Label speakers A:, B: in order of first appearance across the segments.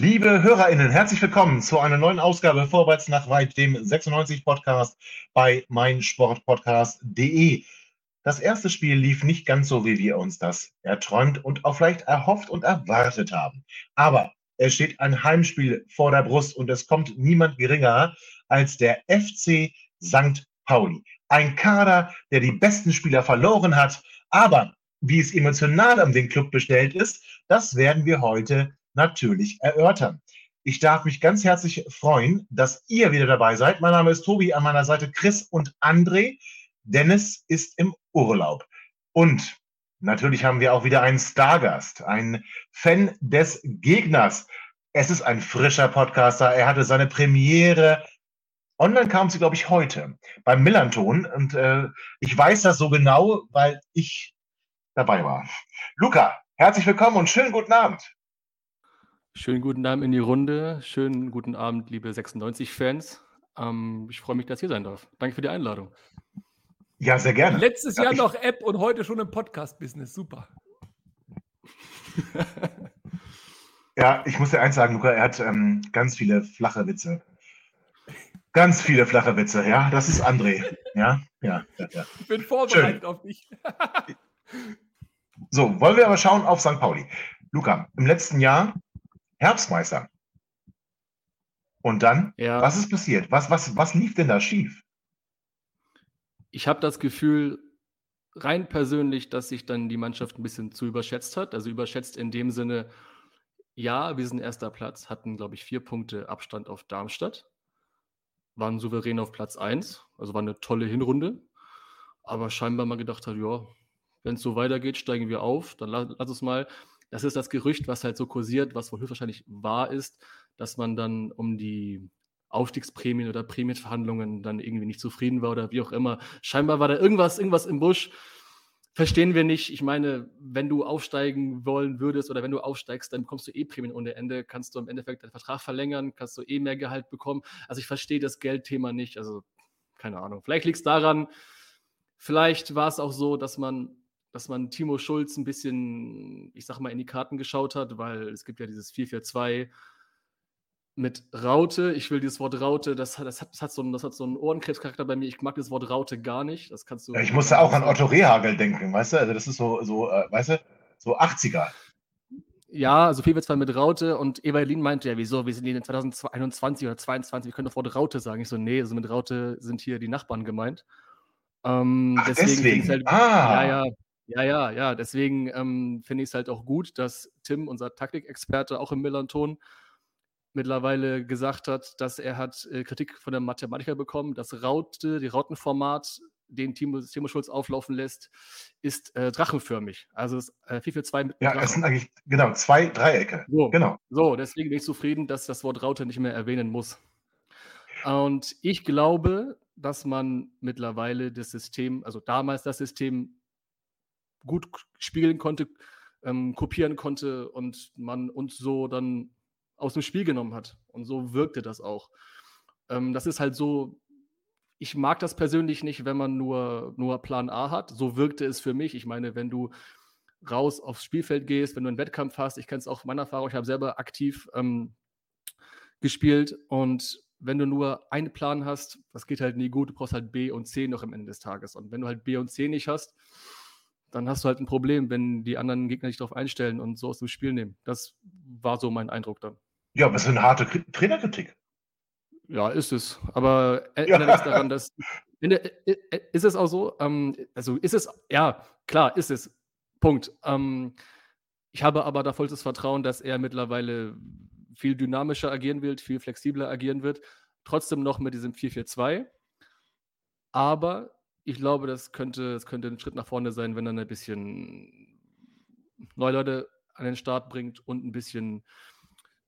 A: Liebe HörerInnen, herzlich willkommen zu einer neuen Ausgabe Vorwärts nach weit, dem 96 Podcast bei meinsportpodcast.de. Das erste Spiel lief nicht ganz so, wie wir uns das erträumt und auch vielleicht erhofft und erwartet haben. Aber es steht ein Heimspiel vor der Brust und es kommt niemand geringer als der FC St. Pauli. Ein Kader, der die besten Spieler verloren hat, aber wie es emotional um den Club bestellt ist, das werden wir heute natürlich erörtern. Ich darf mich ganz herzlich freuen, dass ihr wieder dabei seid. Mein Name ist Tobi, an meiner Seite Chris und André. Dennis ist im Urlaub. Und natürlich haben wir auch wieder einen Stargast, einen Fan des Gegners. Es ist ein frischer Podcaster. Er hatte seine Premiere. Online kam sie, glaube ich, heute beim Millanton. Und äh, ich weiß das so genau, weil ich dabei war. Luca, herzlich willkommen und schönen guten Abend.
B: Schönen guten Abend in die Runde. Schönen guten Abend, liebe 96-Fans. Ähm, ich freue mich, dass ihr sein darf. Danke für die Einladung.
A: Ja, sehr gerne.
C: Letztes Jahr noch App und heute schon im Podcast-Business. Super.
A: ja, ich muss dir eins sagen, Luca, er hat ähm, ganz viele flache Witze. Ganz viele flache Witze, ja. Das ist André. Ja, ja, ja. ja.
C: Ich bin vorbereitet Schön. auf dich.
A: so, wollen wir aber schauen auf St. Pauli. Luca, im letzten Jahr Herbstmeister. Und dann, ja. was ist passiert? Was, was, was lief denn da schief?
B: Ich habe das Gefühl, rein persönlich, dass sich dann die Mannschaft ein bisschen zu überschätzt hat. Also überschätzt in dem Sinne, ja, wir sind erster Platz, hatten, glaube ich, vier Punkte Abstand auf Darmstadt, waren souverän auf Platz 1, also war eine tolle Hinrunde. Aber scheinbar mal gedacht hat, ja, wenn es so weitergeht, steigen wir auf, dann lass, lass uns mal das ist das Gerücht, was halt so kursiert, was wohl höchstwahrscheinlich wahr ist, dass man dann um die Aufstiegsprämien oder Prämienverhandlungen dann irgendwie nicht zufrieden war oder wie auch immer. Scheinbar war da irgendwas, irgendwas im Busch. Verstehen wir nicht. Ich meine, wenn du aufsteigen wollen würdest oder wenn du aufsteigst, dann bekommst du eh Prämien ohne Ende, kannst du im Endeffekt deinen Vertrag verlängern, kannst du eh mehr Gehalt bekommen. Also ich verstehe das Geldthema nicht. Also keine Ahnung. Vielleicht liegt es daran, vielleicht war es auch so, dass man dass man Timo Schulz ein bisschen, ich sag mal, in die Karten geschaut hat, weil es gibt ja dieses 4-4-2 mit Raute. Ich will dieses Wort Raute, das hat, das hat, das hat, so, einen, das hat so einen Ohrenkrebscharakter bei mir. Ich mag das Wort Raute gar nicht. Das kannst du.
A: Ja, ich musste auch an Otto Rehagel denken, weißt du? Also, das ist so, so äh, weißt du, so 80er.
B: Ja, also 4-4-2 mit Raute und Evalin meinte ja, wieso, wir sind in 2021 oder 2022, wir können doch Wort Raute sagen. Ich so, nee, also mit Raute sind hier die Nachbarn gemeint.
A: Ähm, Ach, deswegen. deswegen. Halt, ah.
B: Ja, ja. Ja, ja, ja. Deswegen ähm, finde ich es halt auch gut, dass Tim, unser Taktikexperte, auch im Millanton, mittlerweile gesagt hat, dass er hat äh, Kritik von der Mathematiker bekommen, das Raute, die Rautenformat, den Timo, Timo Schulz auflaufen lässt, ist äh, drachenförmig. Also es, äh, 4 für 2 mit
A: Ja, es sind eigentlich, genau, zwei Dreiecke.
B: So,
A: genau.
B: So, deswegen bin ich zufrieden, dass das Wort Raute nicht mehr erwähnen muss. Und ich glaube, dass man mittlerweile das System, also damals das System gut spielen konnte, ähm, kopieren konnte und man uns so dann aus dem Spiel genommen hat. Und so wirkte das auch. Ähm, das ist halt so, ich mag das persönlich nicht, wenn man nur, nur Plan A hat. So wirkte es für mich. Ich meine, wenn du raus aufs Spielfeld gehst, wenn du einen Wettkampf hast, ich kenne es auch meiner Erfahrung, ich habe selber aktiv ähm, gespielt und wenn du nur einen Plan hast, das geht halt nie gut, du brauchst halt B und C noch am Ende des Tages. Und wenn du halt B und C nicht hast, dann hast du halt ein Problem, wenn die anderen Gegner dich darauf einstellen und so aus dem Spiel nehmen. Das war so mein Eindruck dann.
A: Ja, aber es ist eine harte Trainerkritik.
B: Ja, ist es. Aber erinnere ja. daran, dass. Ist es auch so? Ähm, also ist es, ja, klar, ist es. Punkt. Ähm, ich habe aber da vollstes Vertrauen, dass er mittlerweile viel dynamischer agieren wird, viel flexibler agieren wird. Trotzdem noch mit diesem 4-4-2. Aber ich glaube, das könnte, das könnte ein Schritt nach vorne sein, wenn er ein bisschen neue Leute an den Start bringt und ein bisschen,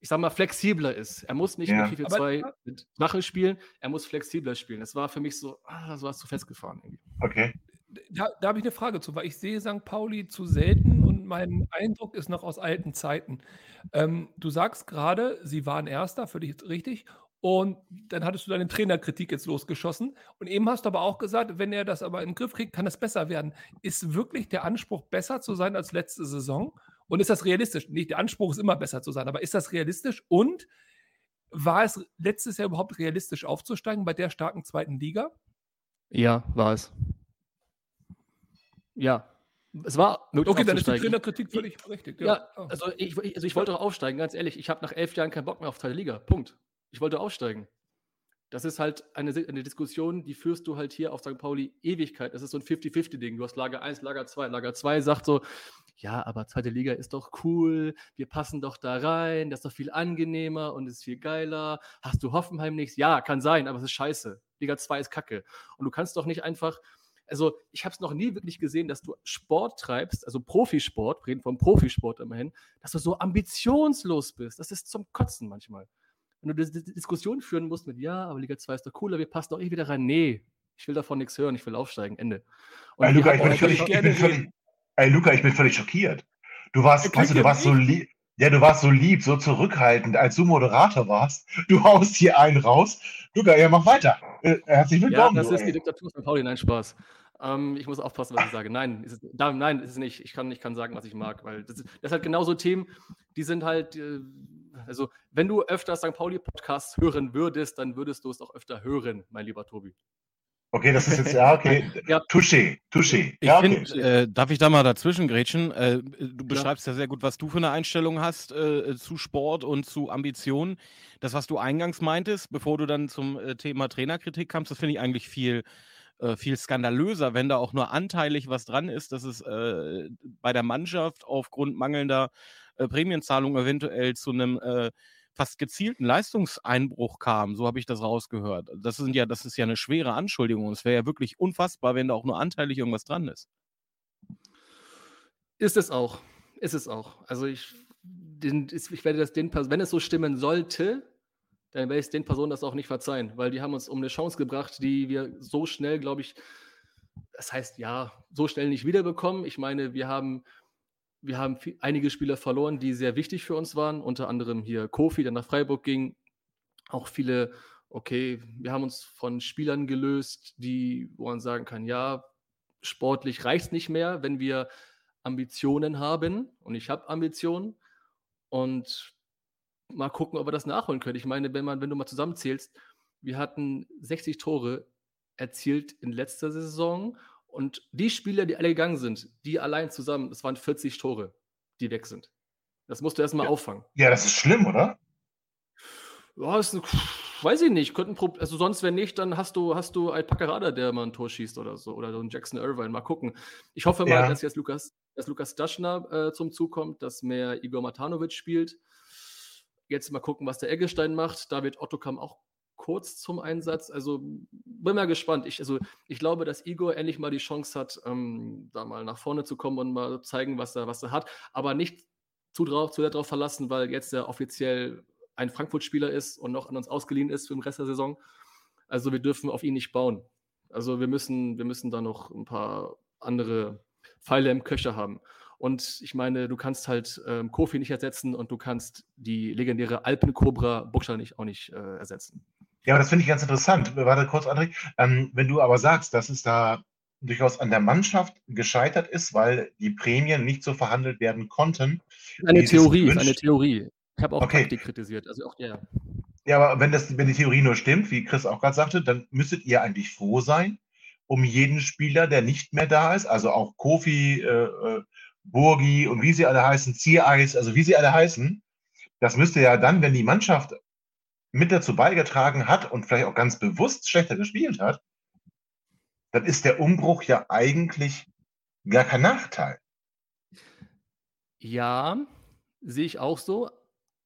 B: ich sag mal, flexibler ist. Er muss nicht ja. mit 4-4-2 mit Drache spielen, er muss flexibler spielen. Das war für mich so, ah, das war zu festgefahren. Irgendwie.
C: Okay. Da, da habe ich eine Frage zu, weil ich sehe St. Pauli zu selten und mein Eindruck ist noch aus alten Zeiten. Ähm, du sagst gerade, sie waren Erster, völlig richtig. Und dann hattest du deine Trainerkritik jetzt losgeschossen. Und eben hast du aber auch gesagt, wenn er das aber in den Griff kriegt, kann es besser werden. Ist wirklich der Anspruch, besser zu sein als letzte Saison? Und ist das realistisch? Nicht, der Anspruch ist immer besser zu sein, aber ist das realistisch? Und war es letztes Jahr überhaupt realistisch aufzusteigen bei der starken zweiten Liga?
B: Ja, war es. Ja, es war
C: möglich Okay, dann ist die Trainerkritik völlig berechtigt.
B: Ja, ja oh. also, ich, also ich wollte auch aufsteigen, ganz ehrlich. Ich habe nach elf Jahren keinen Bock mehr auf zweite Liga. Punkt. Ich wollte aufsteigen. Das ist halt eine, eine Diskussion, die führst du halt hier auf St. Pauli Ewigkeit. Das ist so ein 50-50-Ding. Du hast Lager 1, Lager 2. Lager 2 sagt so, ja, aber zweite Liga ist doch cool, wir passen doch da rein, das ist doch viel angenehmer und ist viel geiler. Hast du Hoffenheim nichts? Ja, kann sein, aber es ist scheiße. Liga 2 ist kacke. Und du kannst doch nicht einfach, also ich habe es noch nie wirklich gesehen, dass du Sport treibst, also Profisport, reden vom Profisport immerhin, dass du so ambitionslos bist. Das ist zum Kotzen manchmal wenn du die Diskussion führen musst mit, ja, aber Liga 2 ist doch cooler, wir passen doch eh wieder rein. Nee, ich will davon nichts hören, ich will aufsteigen, Ende.
A: ey, Luca, ich bin, völlig, ich bin völlig, ey, Luca, ich bin völlig schockiert. Du warst, weißt du, du warst so lieb. Ja, du warst so lieb, so zurückhaltend, als du Moderator warst. Du haust hier einen raus. Luca, ja, mach weiter. Äh, herzlich willkommen.
B: Ja, das ist die Diktatur von Pauli. Nein, Spaß. Ähm, ich muss aufpassen, was ich sage. Nein, ist es, nein, ist es nicht. Ich kann, ich kann sagen, was ich mag, weil das, ist, das halt genau so Themen, die sind halt, äh, also wenn du öfter St. Pauli-Podcasts hören würdest, dann würdest du es auch öfter hören, mein lieber Tobi.
A: Okay, das ist jetzt, ja, okay. ja. Touché, touché.
D: Ja, okay. Find, äh, darf ich da mal dazwischen grätschen? Äh, du beschreibst ja. ja. sehr gut, was du für eine Einstellung hast äh, zu Sport und zu Ambitionen. Das, was du eingangs meintest, bevor du dann zum äh, Thema Trainerkritik kamst, das finde ich eigentlich viel, äh, viel skandalöser, wenn da auch nur anteilig was dran ist, dass es äh, bei der Mannschaft aufgrund mangelnder äh, Prämienzahlung eventuell zu einem äh, fast gezielten Leistungseinbruch kam. So habe ich das rausgehört. Das, sind ja, das ist ja eine schwere Anschuldigung. Es wäre ja wirklich unfassbar, wenn da auch nur anteilig irgendwas dran ist.
B: Ist es auch. Ist es auch. Also ich, den, ich werde das den, wenn es so stimmen sollte, dann werde ich den Personen das auch nicht verzeihen, weil die haben uns um eine Chance gebracht, die wir so schnell, glaube ich, das heißt ja, so schnell nicht wiederbekommen. Ich meine, wir haben wir haben viel, einige Spieler verloren, die sehr wichtig für uns waren, unter anderem hier Kofi, der nach Freiburg ging. Auch viele, okay, wir haben uns von Spielern gelöst, die, wo man sagen kann, ja, sportlich reicht es nicht mehr, wenn wir Ambitionen haben. Und ich habe Ambitionen. Und mal gucken, ob wir das nachholen können. Ich meine, wenn man, wenn du mal zusammenzählst, wir hatten 60 Tore erzielt in letzter Saison und die Spieler, die alle gegangen sind, die allein zusammen, das waren 40 Tore, die weg sind. Das musst du erstmal
A: ja.
B: auffangen.
A: Ja, das ist schlimm, oder?
B: Ja, ist ein, weiß ich nicht. Könnten, also sonst, wenn nicht, dann hast du, hast du ein Packerada, der mal ein Tor schießt oder so. Oder so ein Jackson Irvine. Mal gucken. Ich hoffe mal, ja. dass jetzt Lukas, dass Lukas Daschner äh, zum Zug kommt, dass mehr Igor Matanovic spielt. Jetzt mal gucken, was der Eggestein macht. Da wird Otto kam auch kurz zum Einsatz. Also bin mal gespannt. Ich, also, ich glaube, dass Igor endlich mal die Chance hat, ähm, da mal nach vorne zu kommen und mal zeigen, was er, was er hat. Aber nicht zu, drauf, zu sehr darauf verlassen, weil jetzt er offiziell ein Frankfurt-Spieler ist und noch an uns ausgeliehen ist für den Rest der Saison. Also wir dürfen auf ihn nicht bauen. Also wir müssen, wir müssen da noch ein paar andere Pfeile im Köcher haben. Und ich meine, du kannst halt ähm, Kofi nicht ersetzen und du kannst die legendäre Alpenkobra Buchstaben nicht, auch nicht äh, ersetzen.
A: Ja, aber das finde ich ganz interessant. Warte kurz, André. Ähm, wenn du aber sagst, dass es da durchaus an der Mannschaft gescheitert ist, weil die Prämien nicht so verhandelt werden konnten.
B: Eine Theorie, ist eine Theorie. Ich habe auch okay. Praktik kritisiert. Also auch der.
A: Ja, aber wenn, das, wenn die Theorie nur stimmt, wie Chris auch gerade sagte, dann müsstet ihr eigentlich froh sein um jeden Spieler, der nicht mehr da ist. Also auch Kofi, äh, äh Burgi und wie sie alle heißen, Ziereis, also wie sie alle heißen. Das müsste ja dann, wenn die Mannschaft mit dazu beigetragen hat und vielleicht auch ganz bewusst schlechter gespielt hat, dann ist der Umbruch ja eigentlich gar kein Nachteil.
B: Ja, sehe ich auch so.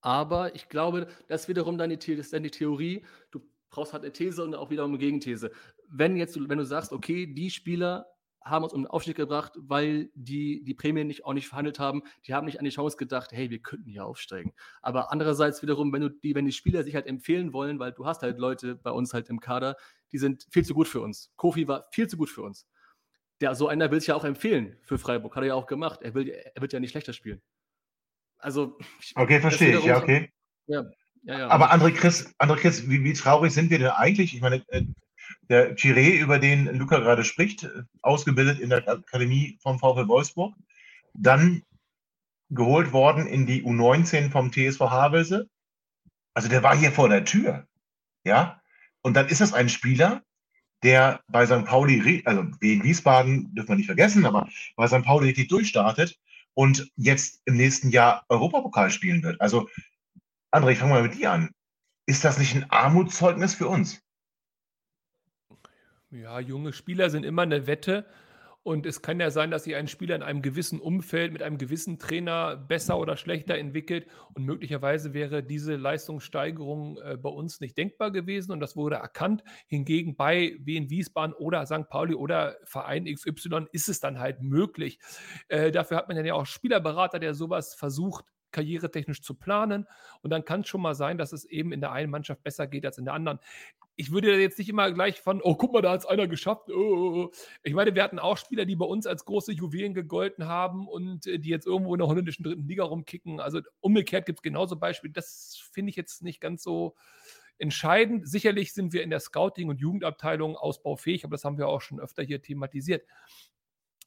B: Aber ich glaube, das wiederum dann die, ist dann die Theorie, du brauchst halt eine These und auch wiederum eine Gegenthese. Wenn jetzt, wenn du sagst, okay, die Spieler haben uns um den Aufstieg gebracht, weil die die Prämien nicht, auch nicht verhandelt haben. Die haben nicht an die Chance gedacht, hey, wir könnten hier aufsteigen. Aber andererseits wiederum, wenn, du die, wenn die Spieler sich halt empfehlen wollen, weil du hast halt Leute bei uns halt im Kader, die sind viel zu gut für uns. Kofi war viel zu gut für uns. Der, so einer will sich ja auch empfehlen für Freiburg, hat er ja auch gemacht. Er, will, er wird ja nicht schlechter spielen. Also.
A: Okay, verstehe ich, ja, okay. Ja, ja, ja. Aber André Chris, André Chris wie, wie traurig sind wir denn eigentlich? Ich meine, äh, der Chiré, über den Luca gerade spricht, ausgebildet in der Akademie vom VfL Wolfsburg, dann geholt worden in die U19 vom TSV Havelse. Also der war hier vor der Tür. Ja? Und dann ist das ein Spieler, der bei St. Pauli, also wegen Wiesbaden dürfen wir nicht vergessen, aber bei St. Pauli richtig durchstartet und jetzt im nächsten Jahr Europapokal spielen wird. Also, André, ich fange mal mit dir an. Ist das nicht ein Armutszeugnis für uns?
C: Ja, junge Spieler sind immer eine Wette. Und es kann ja sein, dass sich ein Spieler in einem gewissen Umfeld mit einem gewissen Trainer besser oder schlechter entwickelt. Und möglicherweise wäre diese Leistungssteigerung äh, bei uns nicht denkbar gewesen. Und das wurde erkannt. Hingegen bei Wien Wiesbaden oder St. Pauli oder Verein XY ist es dann halt möglich. Äh, dafür hat man ja auch Spielerberater, der sowas versucht karrieretechnisch zu planen. Und dann kann es schon mal sein, dass es eben in der einen Mannschaft besser geht als in der anderen ich würde jetzt nicht immer gleich von, oh, guck mal, da hat es einer geschafft. Oh, oh, oh. Ich meine, wir hatten auch Spieler, die bei uns als große Juwelen gegolten haben und äh, die jetzt irgendwo in der holländischen dritten Liga rumkicken. Also umgekehrt gibt es genauso Beispiele. Das finde ich jetzt nicht ganz so entscheidend. Sicherlich sind wir in der Scouting- und Jugendabteilung ausbaufähig, aber das haben wir auch schon öfter hier thematisiert.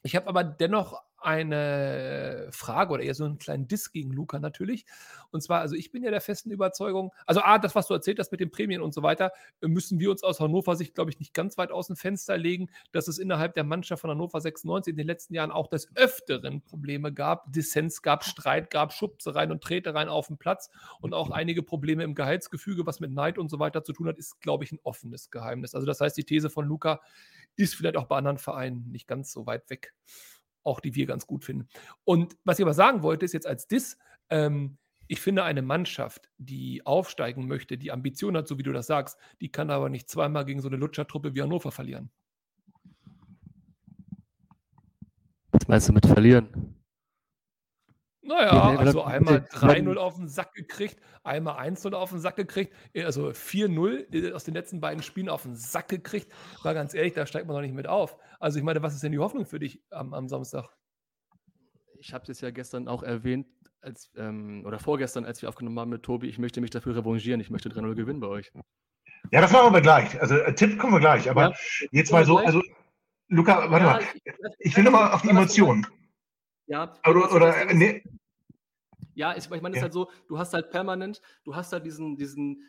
C: Ich habe aber dennoch eine Frage oder eher so einen kleinen Diss gegen Luca natürlich. Und zwar, also ich bin ja der festen Überzeugung, also A, das, was du erzählt hast mit den Prämien und so weiter, müssen wir uns aus Hannover Sicht, glaube ich, nicht ganz weit aus dem Fenster legen, dass es innerhalb der Mannschaft von Hannover 96 in den letzten Jahren auch des Öfteren Probleme gab, Dissens gab, Streit gab, Schubsereien und Tretereien auf dem Platz und auch einige Probleme im Gehaltsgefüge, was mit Neid und so weiter zu tun hat, ist, glaube ich, ein offenes Geheimnis. Also das heißt, die These von Luca ist vielleicht auch bei anderen Vereinen nicht ganz so weit weg auch die wir ganz gut finden. Und was ich aber sagen wollte, ist jetzt als Diss, ähm, ich finde, eine Mannschaft, die aufsteigen möchte, die Ambition hat, so wie du das sagst, die kann aber nicht zweimal gegen so eine Lutschertruppe wie Hannover verlieren.
B: Was meinst du mit verlieren?
C: Naja, also einmal 3-0 auf den Sack gekriegt, einmal 1-0 auf den Sack gekriegt, äh, also 4-0 äh, aus den letzten beiden Spielen auf den Sack gekriegt. War ganz ehrlich, da steigt man noch nicht mit auf. Also ich meine, was ist denn die Hoffnung für dich am, am Samstag?
B: Ich habe es ja gestern auch erwähnt, als, ähm, oder vorgestern, als wir aufgenommen haben mit Tobi, ich möchte mich dafür revanchieren, ich möchte 3-0 gewinnen bei euch.
A: Ja, das machen wir gleich. Also äh, Tipp kommen wir gleich, aber ja, jetzt mal so, also Luca, warte ja, mal, ich, ich will nochmal auf die Emotionen.
B: Ja,
A: oder, oder nee.
B: Ja, ich, ich meine, es ja. ist halt so, du hast halt permanent, du hast halt diesen, diesen,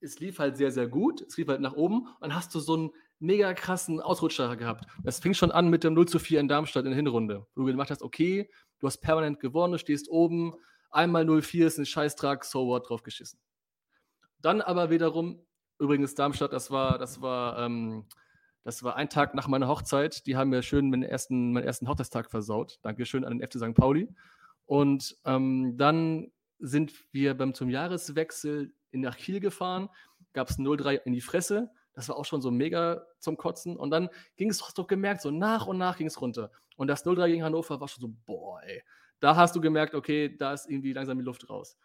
B: es lief halt sehr, sehr gut, es lief halt nach oben und dann hast du so einen mega krassen Ausrutscher gehabt. Das fing schon an mit dem 0 zu 4 in Darmstadt in der Hinrunde, wo du gemacht hast, okay, du hast permanent gewonnen, du stehst oben, einmal 0-4 ist ein Scheißtrag, so what, drauf geschissen. Dann aber wiederum, übrigens Darmstadt, das war, das war, ähm, das war ein Tag nach meiner Hochzeit. Die haben mir schön meinen ersten, meinen ersten Hochzeitstag versaut. Dankeschön an den FC St. Pauli. Und ähm, dann sind wir beim zum Jahreswechsel in nach Kiel gefahren, gab es 0-3 in die Fresse. Das war auch schon so mega zum Kotzen. Und dann ging es, du gemerkt, so nach und nach ging es runter. Und das 0-3 gegen Hannover war schon so, boah, ey. Da hast du gemerkt, okay, da ist irgendwie langsam die Luft raus.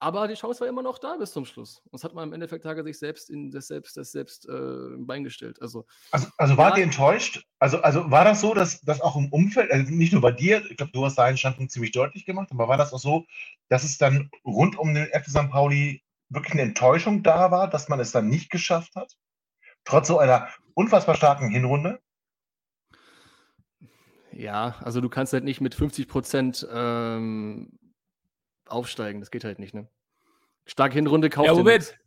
B: Aber die Chance war immer noch da bis zum Schluss. Und das hat man im Endeffekt Tage sich selbst in das selbst, das selbst äh, im Bein gestellt. Also,
A: also, also war ja, ihr enttäuscht? Also, also war das so, dass, dass auch im Umfeld, also nicht nur bei dir, ich glaube, du hast deinen Standpunkt ziemlich deutlich gemacht, aber war das auch so, dass es dann rund um den FC St. Pauli wirklich eine Enttäuschung da war, dass man es dann nicht geschafft hat? Trotz so einer unfassbar starken Hinrunde?
B: Ja, also du kannst halt nicht mit 50 Prozent ähm, aufsteigen. Das geht halt nicht, ne? Starke Hinrunde kauft
C: ja, Moment.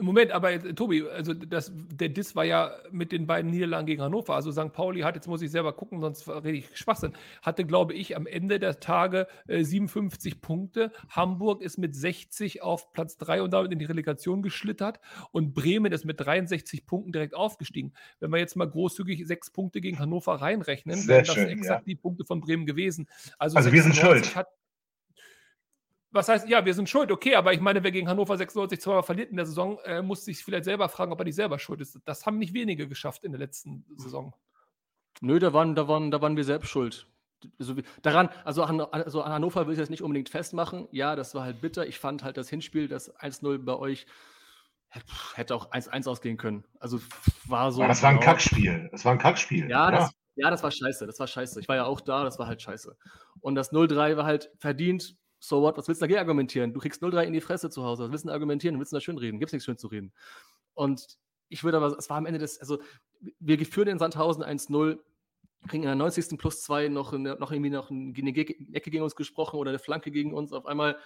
C: Moment, aber jetzt, Tobi, also das, der Diss war ja mit den beiden Niederlagen gegen Hannover. Also St. Pauli hat, jetzt muss ich selber gucken, sonst rede ich Schwachsinn, hatte, glaube ich, am Ende der Tage äh, 57 Punkte. Hamburg ist mit 60 auf Platz 3 und damit in die Relegation geschlittert. Und Bremen ist mit 63 Punkten direkt aufgestiegen. Wenn wir jetzt mal großzügig sechs Punkte gegen Hannover reinrechnen, wären das schön, exakt ja. die Punkte von Bremen gewesen.
A: Also, also wir sind schuld. Hat,
C: was heißt, ja, wir sind schuld, okay, aber ich meine, wer gegen Hannover 96 zweimal verliert in der Saison, äh, muss sich vielleicht selber fragen, ob er nicht selber schuld ist. Das haben nicht wenige geschafft in der letzten Saison.
B: Nö, da waren, da waren, da waren wir selbst schuld. Also, daran, also an, also an Hannover will ich das nicht unbedingt festmachen. Ja, das war halt bitter. Ich fand halt das Hinspiel, das 1-0 bei euch, hätte auch 1-1 ausgehen können. Also war so.
A: Aber das war ein Kackspiel. Das war ein Kackspiel.
B: Ja, das, ja, das war scheiße. Das war scheiße. Ich war ja auch da, das war halt scheiße. Und das 0-3 war halt verdient. So what? Was willst du dagegen argumentieren? Du kriegst 0-3 in die Fresse zu Hause. Was willst du argumentieren? Willst du da schön reden? Gibt es nichts schön zu reden. Und ich würde aber, es war am Ende des, also wir führen in Sandhausen 1-0, kriegen in der 90. plus 2 noch, noch irgendwie noch eine Ecke gegen uns gesprochen oder eine Flanke gegen uns. Auf einmal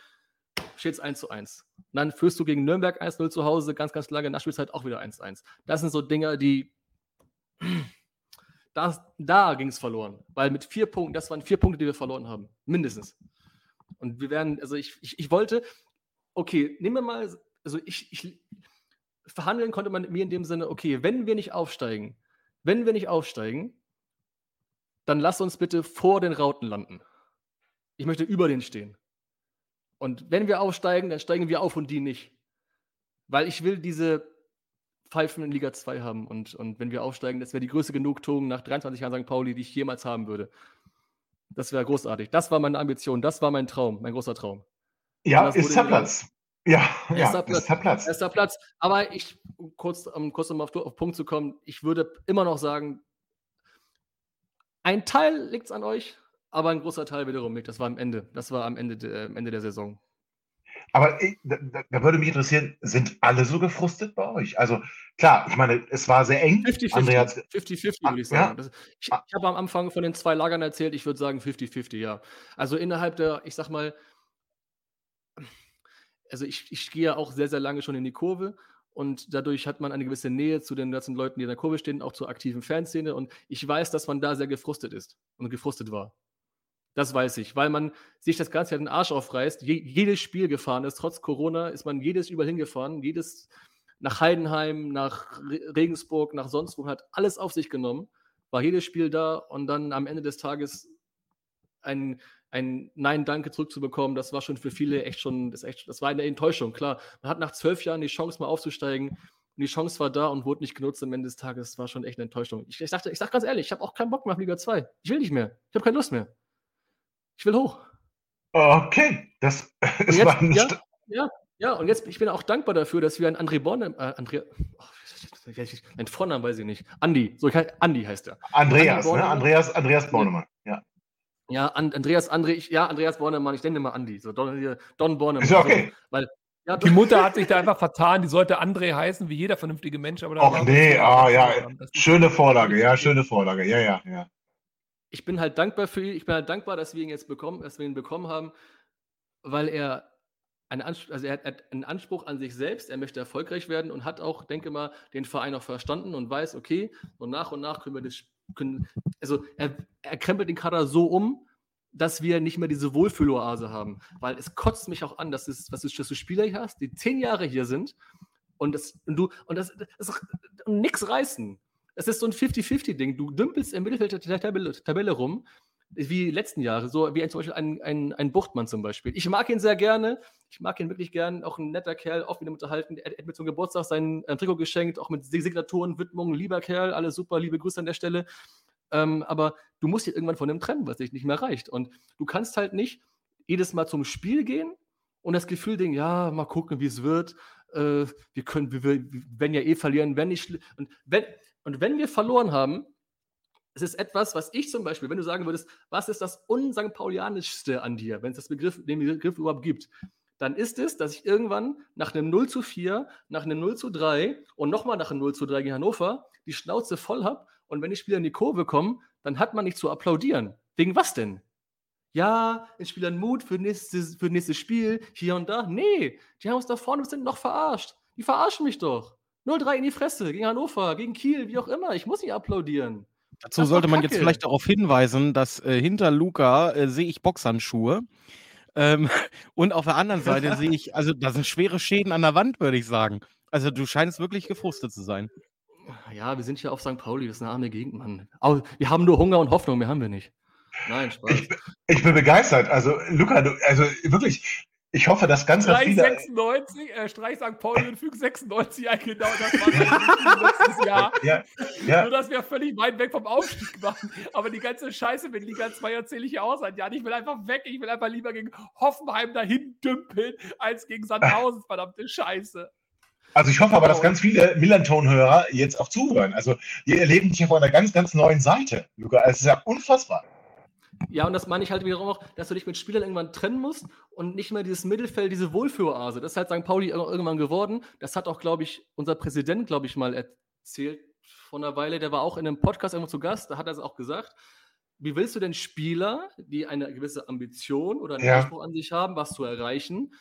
B: steht es 1 zu 1. Und dann führst du gegen Nürnberg 1-0 zu Hause, ganz, ganz lange, Nachspielzeit auch wieder 1-1. Das sind so Dinge, die. Das, da ging es verloren. Weil mit vier Punkten, das waren vier Punkte, die wir verloren haben. Mindestens. Und wir werden, also ich, ich, ich wollte, okay, nehmen wir mal, also ich, ich, verhandeln konnte man mit mir in dem Sinne, okay, wenn wir nicht aufsteigen, wenn wir nicht aufsteigen, dann lass uns bitte vor den Rauten landen. Ich möchte über denen stehen. Und wenn wir aufsteigen, dann steigen wir auf und die nicht. Weil ich will diese Pfeifen in Liga 2 haben. Und, und wenn wir aufsteigen, das wäre die größte Genugtuung nach 23 Jahren St. Pauli, die ich jemals haben würde. Das wäre großartig. Das war meine Ambition, das war mein Traum, mein großer Traum.
A: Ja, ist der Platz. Ja,
B: erster ja, Platz. Ist der Platz. Erster Platz. Aber ich, kurz, um kurz um auf, auf Punkt zu kommen, ich würde immer noch sagen, ein Teil liegt es an euch, aber ein großer Teil wiederum nicht. Das war am Ende. Das war am Ende, de, am Ende der Saison.
A: Aber ich, da, da, würde mich interessieren, sind alle so gefrustet bei euch? Also klar, ich meine, es war sehr eng.
B: 50-50 50-50 würde ich sagen. Ja? Ich, ich habe am Anfang von den zwei Lagern erzählt, ich würde sagen 50-50, ja. Also innerhalb der, ich sag mal, also ich, ich gehe ja auch sehr, sehr lange schon in die Kurve und dadurch hat man eine gewisse Nähe zu den ganzen Leuten, die in der Kurve stehen, auch zur aktiven Fanszene und ich weiß, dass man da sehr gefrustet ist und gefrustet war. Das weiß ich, weil man sich das Ganze den Arsch aufreißt, je, jedes Spiel gefahren ist, trotz Corona ist man jedes überall hingefahren, jedes nach Heidenheim, nach Regensburg, nach sonst wo, hat alles auf sich genommen, war jedes Spiel da und dann am Ende des Tages ein, ein Nein-Danke zurückzubekommen, das war schon für viele echt schon, das, echt, das war eine Enttäuschung, klar. Man hat nach zwölf Jahren die Chance mal aufzusteigen und die Chance war da und wurde nicht genutzt am Ende des Tages. Das war schon echt eine Enttäuschung. Ich, ich, dachte, ich sag ganz ehrlich, ich habe auch keinen Bock mehr auf Liga 2. Ich will nicht mehr. Ich habe keine Lust mehr. Ich will hoch.
A: Okay, das
B: ist jetzt, ja, ja, ja, und jetzt, ich bin auch dankbar dafür, dass wir einen André Borne, äh, André, oh, ein Vornamen weiß ich nicht. Andi, so Andi heißt er.
A: Andreas, ne? Andreas, Andreas Bornemann, ja.
B: Ja, And, Andreas André, ich, ja, Andreas Bornemann, ich nenne mal Andi, so Don, Don Bornemann.
A: Ist okay.
B: So, weil,
C: ja, die Mutter hat sich da einfach vertan, die sollte André heißen, wie jeder vernünftige Mensch. Aber
A: Ach nee, ah, ja, schöne Vorlage, ja, schöne Vorlage, ja, ja, ja
B: ich bin halt dankbar für ihn. Ich bin halt dankbar, dass wir ihn jetzt bekommen, dass wir ihn bekommen haben, weil er einen Anspruch, also er hat einen Anspruch an sich selbst, er möchte erfolgreich werden und hat auch, denke mal, den Verein auch verstanden und weiß, okay, und nach und nach können wir das, können, also er, er krempelt den Kader so um, dass wir nicht mehr diese Wohlfühloase haben. Weil es kotzt mich auch an, dass, es, was du, dass du Spieler hier hast, die zehn Jahre hier sind und, das, und du und das, das, das nichts reißen. Es ist so ein 50-50-Ding. Du dümpelst im Mittelfeld der Tabelle, Tabelle rum, wie letzten Jahre, so wie zum Beispiel ein, ein, ein Buchtmann zum Beispiel. Ich mag ihn sehr gerne. Ich mag ihn wirklich gern. Auch ein netter Kerl, oft wieder unterhalten. Er hat mir zum Geburtstag sein äh, Trikot geschenkt, auch mit Signaturen, Widmungen. Lieber Kerl, alles super, liebe Grüße an der Stelle. Ähm, aber du musst dich irgendwann von dem trennen, was dich nicht mehr reicht. Und du kannst halt nicht jedes Mal zum Spiel gehen und das Gefühl denken, ja, mal gucken, wie es wird. Äh, wir können, wir, wir werden ja eh verlieren, wenn nicht. Und wenn, und wenn wir verloren haben, es ist etwas, was ich zum Beispiel, wenn du sagen würdest, was ist das unsankt Paulianischste an dir, wenn es das Begriff, den Begriff überhaupt gibt, dann ist es, dass ich irgendwann nach einem 0 zu 4, nach einem 0 zu 3 und nochmal nach einem 0 zu 3 gegen Hannover die Schnauze voll habe und wenn die Spieler in die Kurve kommen, dann hat man nicht zu applaudieren. Wegen was denn? Ja, ich spiele einen Mut für nächstes, für nächstes Spiel, hier und da. Nee, die haben uns da vorne sind noch verarscht. Die verarschen mich doch. 0-3 in die Fresse, gegen Hannover, gegen Kiel, wie auch immer. Ich muss nicht applaudieren.
D: Dazu sollte man jetzt vielleicht darauf hinweisen, dass äh, hinter Luca äh, sehe ich Boxhandschuhe. Ähm, und auf der anderen Seite sehe ich, also da sind schwere Schäden an der Wand, würde ich sagen. Also du scheinst wirklich gefrustet zu sein.
B: Ja, wir sind hier auf St. Pauli, das ist eine arme Gegend, Mann. Aber wir haben nur Hunger und Hoffnung, mehr haben wir nicht.
A: Nein, Spaß. Ich, ich bin begeistert. Also, Luca, du, also wirklich, ich hoffe, dass ganz,
C: Streich
A: viele.
C: 96, äh, Streich St. Pauli und Füg 96 ein, genau, das war sein letztes Jahr.
A: Ja, ja.
C: Nur, dass wir völlig weit weg vom Aufstieg waren. Aber die ganze Scheiße mit Liga 2 erzähle ich ja auch seit Jahren. Ich will einfach weg. Ich will einfach lieber gegen Hoffenheim dahin dümpeln, als gegen Sandhausen. Verdammte Scheiße.
A: Also ich hoffe aber, dass ganz viele Millanton-Hörer jetzt auch zuhören. Also die erleben dich von einer ganz, ganz neuen Seite, Luca. Es ist ja unfassbar.
B: Ja, und das meine ich halt wiederum auch, dass du dich mit Spielern irgendwann trennen musst und nicht mehr dieses Mittelfeld, diese Wohlfühloase. Das ist halt St. Pauli irgendwann geworden. Das hat auch, glaube ich, unser Präsident, glaube ich, mal erzählt vor einer Weile. Der war auch in einem Podcast irgendwo zu Gast. Da hat er es auch gesagt. Wie willst du denn Spieler, die eine gewisse Ambition oder einen
A: Ja.
B: Anspruch an sich haben, was zu erreichen,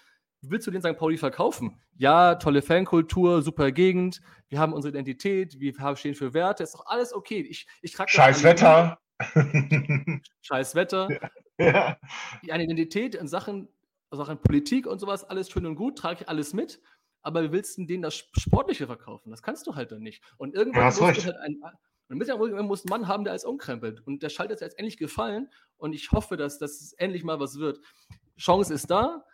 B: wie willst du den St. Pauli verkaufen? Ja, tolle Fankultur, super Gegend, wir haben unsere Identität, wir stehen für Werte, ist doch alles okay. Ich, ich trage
A: Scheiß Wetter.
B: Scheiß Wetter.
A: ja.
B: eine Identität in Sachen, Sachen Politik und sowas, alles schön und gut, trage ich alles mit. Aber wie willst du denen das Sportliche verkaufen? Das kannst du halt dann nicht. Und irgendwann
A: Ja,
B: musst du halt ein, und mit irgendwann muss ein Mann haben, der alles umkrempelt. Und der Schalter ist jetzt endlich gefallen. Und ich hoffe, dass das endlich mal was wird. Chance ist da.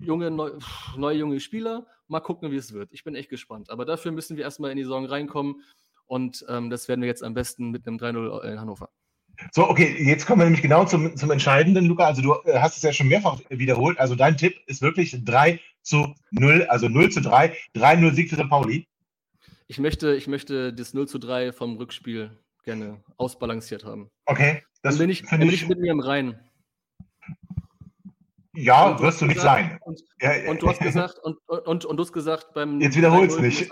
B: Junge, neu, neue junge Spieler. Mal gucken, wie es wird. Ich bin echt gespannt. Aber dafür müssen wir erstmal in die Saison reinkommen. Und ähm, das werden wir jetzt am besten mit einem 3-0 in Hannover.
A: So, okay, jetzt kommen wir nämlich genau zum, zum Entscheidenden, Luca. Also du äh, hast es ja schon mehrfach wiederholt. Also dein Tipp ist wirklich 3 zu 0, also 0 zu 3, 3-0 Sieg für St. Pauli.
B: Ich möchte, ich möchte das 0 zu 3 vom Rückspiel gerne ausbalanciert haben.
A: Okay, das
B: Dann bin ich, dann bin
A: ich,
B: mit mir im Reinen.
A: ja,
B: Und
A: wirst du nicht
B: gesagt-
A: sein.
B: Und,
A: Ja,
B: und du hast gesagt, und, und, und du hast gesagt, beim
A: Jetzt wiederhol's
B: 3-0, wenn
A: nicht.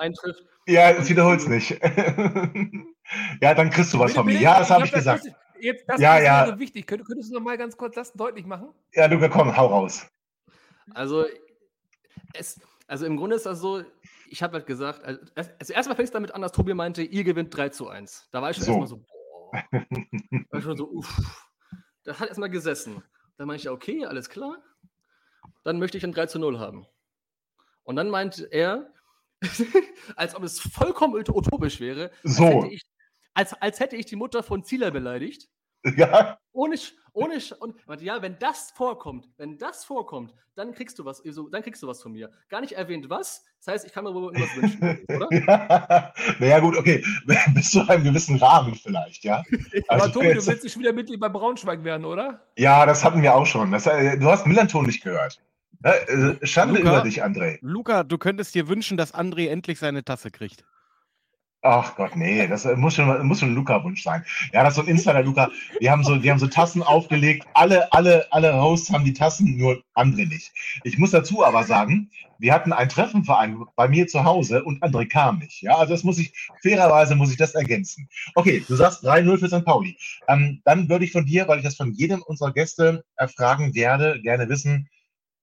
A: Ja, jetzt wiederhol's nicht. ja, dann kriegst du was von mir. Ja, das habe ich gesagt.
C: Das, jetzt, das
A: Ja,
C: ist
A: ja.
C: gerade wichtig. Könnt, könntest du noch mal ganz kurz das deutlich machen?
A: Ja, Luca, komm, hau raus.
B: also, es, also im Grunde ist das so, ich habe halt gesagt, also, also erstmal fängt es damit an, dass Tobi meinte, ihr gewinnt 3 zu 1. Da war ich schon
A: So.
B: erstmal so, boah. Da war ich schon so, uff. Das hat erstmal gesessen. Dann meinte ich, ja, okay, alles klar. Dann möchte ich ein 3 zu 0 haben. Und dann meinte er, als ob es vollkommen ut- utopisch wäre, als,
A: So.
B: hätte ich, als, als hätte ich die Mutter von Zieler beleidigt.
A: Ja,
B: Ohne, ohne und ja, wenn das vorkommt, wenn das vorkommt, dann kriegst du was, so, dann kriegst du was von mir. Gar nicht erwähnt was. Das heißt, ich kann mir wohl was wünschen, oder?
A: ja. Naja, gut, okay. Bis zu einem gewissen Rahmen vielleicht, ja.
C: Aber
A: Also,
C: Tobi, du willst nicht wieder Mitglied bei Braunschweig werden, oder?
A: ja, das hatten wir auch schon. Das, äh, du hast Millanton nicht gehört. Ja, äh, Schande
D: Luca?
A: über dich, André.
D: Luca, du könntest dir wünschen, dass André endlich seine Tasse kriegt.
A: Ach Gott, nee, das äh, muss schon, muss schon ein Luca-Wunsch sein. Ja, das ist so ein Insider-Luca. Wir haben so, wir haben so Tassen aufgelegt. Alle, alle, alle Hosts haben die Tassen, nur André nicht. Ich muss dazu aber sagen, wir hatten ein Treffen bei mir zu Hause und André kam nicht. Ja, also das muss ich, fairerweise muss ich das ergänzen. Okay, du sagst 3-0 für St. Pauli. Ähm, dann würde ich von dir, weil ich das von jedem unserer Gäste erfragen werde, gerne wissen,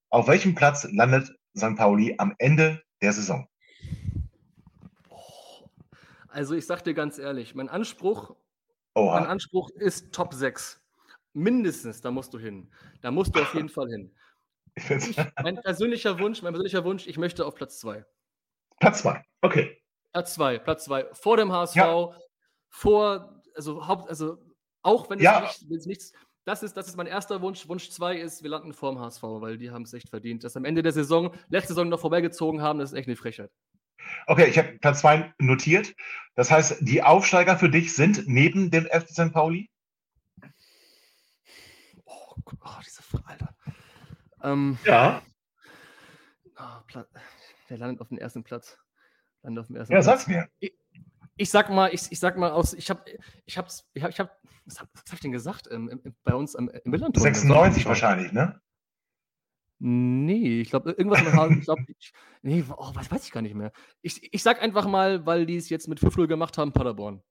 A: auf welchem Platz landet St. Pauli am Ende der Saison?
B: Also ich sag dir ganz ehrlich, mein Anspruch, mein
A: Oha.
B: Anspruch ist Top 6. Mindestens, da musst du hin. Da musst du auf jeden Fall hin.
A: Ich
B: mein persönlicher Wunsch, mein persönlicher Wunsch, ich möchte auf Platz 2.
A: Platz 2. Okay.
B: Platz 2, Platz 2. Vor dem HSV,
A: Ja.
B: vor, also, Haupt, also auch wenn es,
A: Ja.
B: nicht, wenn es nichts, das ist, das ist mein erster Wunsch. Wunsch 2 ist, wir landen vor dem HSV, weil die haben es echt verdient. Dass am Ende der Saison, letzte Saison noch vorbeigezogen haben, das ist echt eine Frechheit.
A: Okay, ich habe Platz 2 notiert. Das heißt, die Aufsteiger für dich sind neben dem FC St. Pauli?
B: Oh, Gott, oh diese Frage, Alter. Ähm,
A: Ja.
B: ah, Pla- der landet auf dem ersten Platz. Landet auf dem ersten
A: Ja,
B: Platz.
A: sag's mir.
B: Ich sag mal, ich, ich sag mal aus, ich habe, ich hab's, ich hab, ich hab, was hab, was hab ich denn gesagt? Ähm, im- bei uns am, im Millanton.
A: 96 wahrscheinlich, ne?
B: Nee, ich glaube, irgendwas mit Hasen. Ich glaube, nee, oh, was weiß ich gar nicht mehr. Ich, ich sag einfach mal, weil die es jetzt mit 5-0 gemacht haben, Paderborn.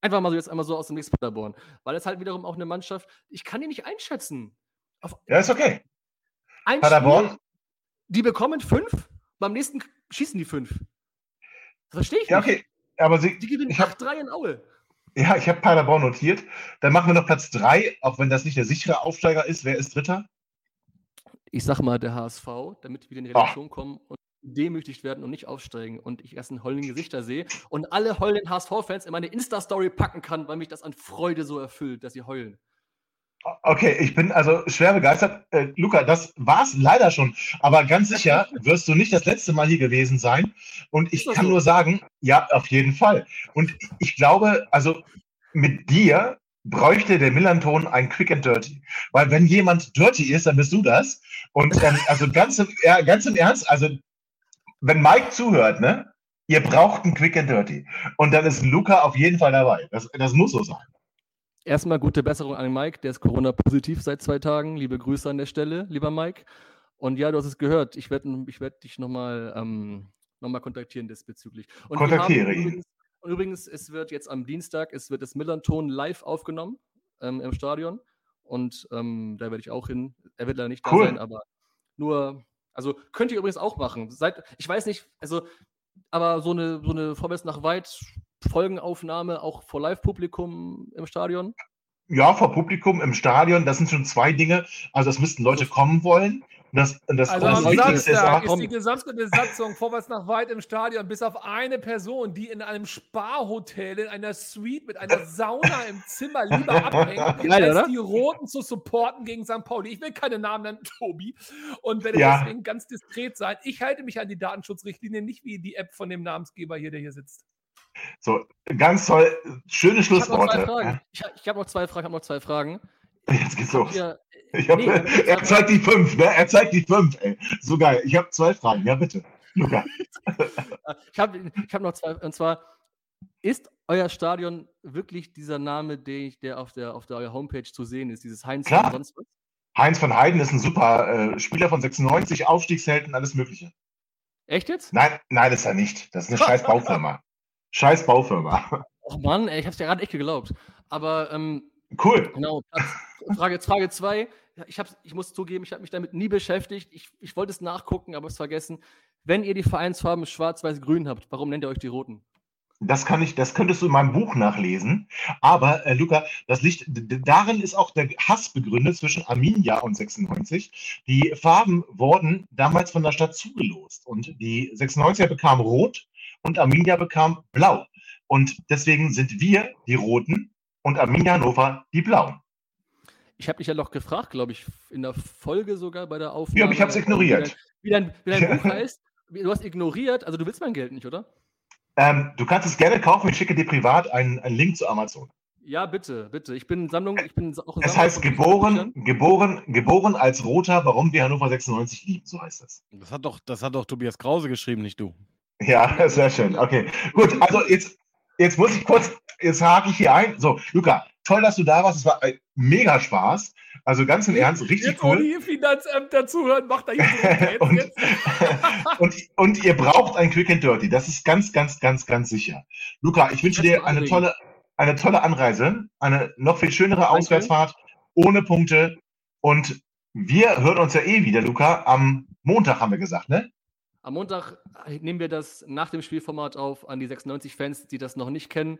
B: Einfach mal so jetzt einmal so aus dem nächsten Paderborn. Weil es halt wiederum auch eine Mannschaft, ich kann die nicht einschätzen. Auf
A: Ja, ist okay.
B: ein
A: Paderborn?
B: Spiel, die bekommen fünf, beim nächsten schießen die fünf. Verstehe ich
A: Ja,
B: nicht.
A: okay. Aber sie,
B: Die gewinnen
A: Ich hab-
B: 8-3 in Aue.
A: ja, ich habe Paderborn notiert. Dann machen wir noch Platz 3, auch wenn das nicht der sichere Aufsteiger ist. Wer ist Dritter?
B: Ich sag mal, der HSV, damit wir in die
A: Ah.
B: Redaktion kommen und demütigt werden und nicht aufsteigen und ich erst ein heulenden Gesichter sehe und alle heulenden HSV-Fans in meine Insta-Story packen kann, weil mich das an Freude so erfüllt, dass sie heulen.
A: Okay, ich bin also schwer begeistert. Äh, Luca, das war's leider schon. Aber ganz sicher wirst du nicht das letzte Mal hier gewesen sein. Und ich kann nur sagen, ja, auf jeden Fall. Und ich glaube, also mit dir bräuchte der Millanton ein Quick and Dirty. Weil wenn jemand dirty ist, dann bist du das. Und ähm, also ganz im, ja, ganz im Ernst, also wenn Mike zuhört, ne, ihr braucht ein Quick and Dirty. Und dann ist Luca auf jeden Fall dabei. Das, das muss so sein.
B: Erstmal gute Besserung an Mike, der ist Corona-positiv seit zwei Tagen. Liebe Grüße an der Stelle, lieber Mike. Und ja, du hast es gehört. Ich werde ich werd dich nochmal ähm, noch mal kontaktieren diesbezüglich. Und
A: Kontaktiere ihn.
B: Übrigens, und übrigens, es wird jetzt am Dienstag, es wird das Millanton live aufgenommen ähm, im Stadion. Und ähm, da werde ich auch hin. Er wird leider nicht da
A: Cool.
B: sein, aber nur, also könnt ihr übrigens auch machen. Seid, ich weiß nicht, also, aber so eine, so eine Vorwärts nach weit Folgenaufnahme auch vor Live-Publikum im Stadion.
A: Ja, vor Publikum im Stadion, das sind schon zwei Dinge. Also es müssten Leute kommen wollen. Das, das,
C: Also am
A: ist
C: Samstag
A: auch,
C: ist die gesamte Besatzung vorwärts nach weit im Stadion, bis auf eine Person, die in einem Sparhotel in einer Suite mit einer Sauna im Zimmer lieber abhängt,
B: Geil,
C: als
B: oder?
C: die Roten zu supporten gegen St. Pauli. Ich will keine Namen nennen, Tobi, und werde
A: Ja.
C: deswegen ganz diskret sein. Ich halte mich an die Datenschutzrichtlinie, nicht wie die App von dem Namensgeber hier, der hier sitzt.
A: so ganz toll, schöne
B: Ich habe noch zwei
A: Schlussworte.
B: Fragen. Ich, ich habe noch zwei Fragen,
A: Jetzt geht's los.
B: Ja,
A: hab,
B: nee,
A: er zeigt die fünf, ne? Er zeigt die fünf, ey. So geil. Ich habe zwei Fragen. Ja, bitte. Luca.
B: ich habe ich hab noch zwei, und zwar, ist euer Stadion wirklich dieser Name, der, der auf der auf der Homepage zu sehen ist, dieses Heinz
A: Klar.
B: sonst was?
A: Heinz von Heiden ist ein super äh, Spieler von 96, Aufstiegshelden, alles Mögliche.
B: Echt jetzt?
A: Nein, nein, ist er nicht. Das ist eine scheiß Baufirma. Scheiß Baufirma.
B: Oh Mann, ey, ich habe es ja gerade echt geglaubt. Aber ähm,
A: Cool.
B: Genau, Platz, Frage 2. Frage zwei. ich, ich muss zugeben, ich habe mich damit nie beschäftigt. Ich, ich wollte es nachgucken, aber es vergessen. Wenn ihr die Vereinsfarben schwarz-weiß-grün habt, warum nennt ihr euch die roten?
A: Das kann ich, das könntest du in meinem Buch nachlesen. Aber, äh, Luca, das liegt, darin ist auch der Hass begründet zwischen Arminia und 96. Die Farben wurden damals von der Stadt zugelost und die 96er bekamen Rot und Arminia bekam Blau. Und deswegen sind wir die Roten und Arminia Hannover die Blauen.
B: Ich habe dich ja noch gefragt, glaube ich, in der Folge sogar bei der Aufnahme.
A: aber ich hab's
B: äh,
A: ignoriert.
B: Wie dein, wie dein, wie dein
A: Ja.
B: Buch heißt. Du hast ignoriert, also du willst mein Geld nicht, oder?
A: Ähm, du kannst es gerne kaufen, ich schicke dir privat einen, einen Link zu Amazon.
B: Ja, bitte, bitte. Ich bin in Sammlung, ich bin auch in
A: Es heißt geboren, geboren, geboren als Roter, warum wir Hannover 96 lieben, so heißt es.
D: Das hat doch, das hat doch Tobias Krause geschrieben, nicht du.
A: Ja, sehr schön. Okay, gut. Also jetzt, jetzt muss ich kurz, jetzt hake ich hier ein. So, Luca, toll, dass du da warst. Es war ein mega Spaß. Also ganz im Ernst, richtig
C: Jetzt
A: cool.
C: die Finanzämter zuhören, macht da jetzt,
A: Und-. Und, und ihr braucht ein Quick and Dirty. Das ist ganz, ganz, ganz, ganz sicher. Luca, ich wünsche dir eine tolle, eine tolle Anreise, eine noch viel schönere Auswärtsfahrt ohne Punkte. Und wir hören uns ja eh wieder, Luca. Am Montag haben wir gesagt, ne?
B: Am Montag nehmen wir das nach dem Spielformat auf an die 96-Fans, die das noch nicht kennen.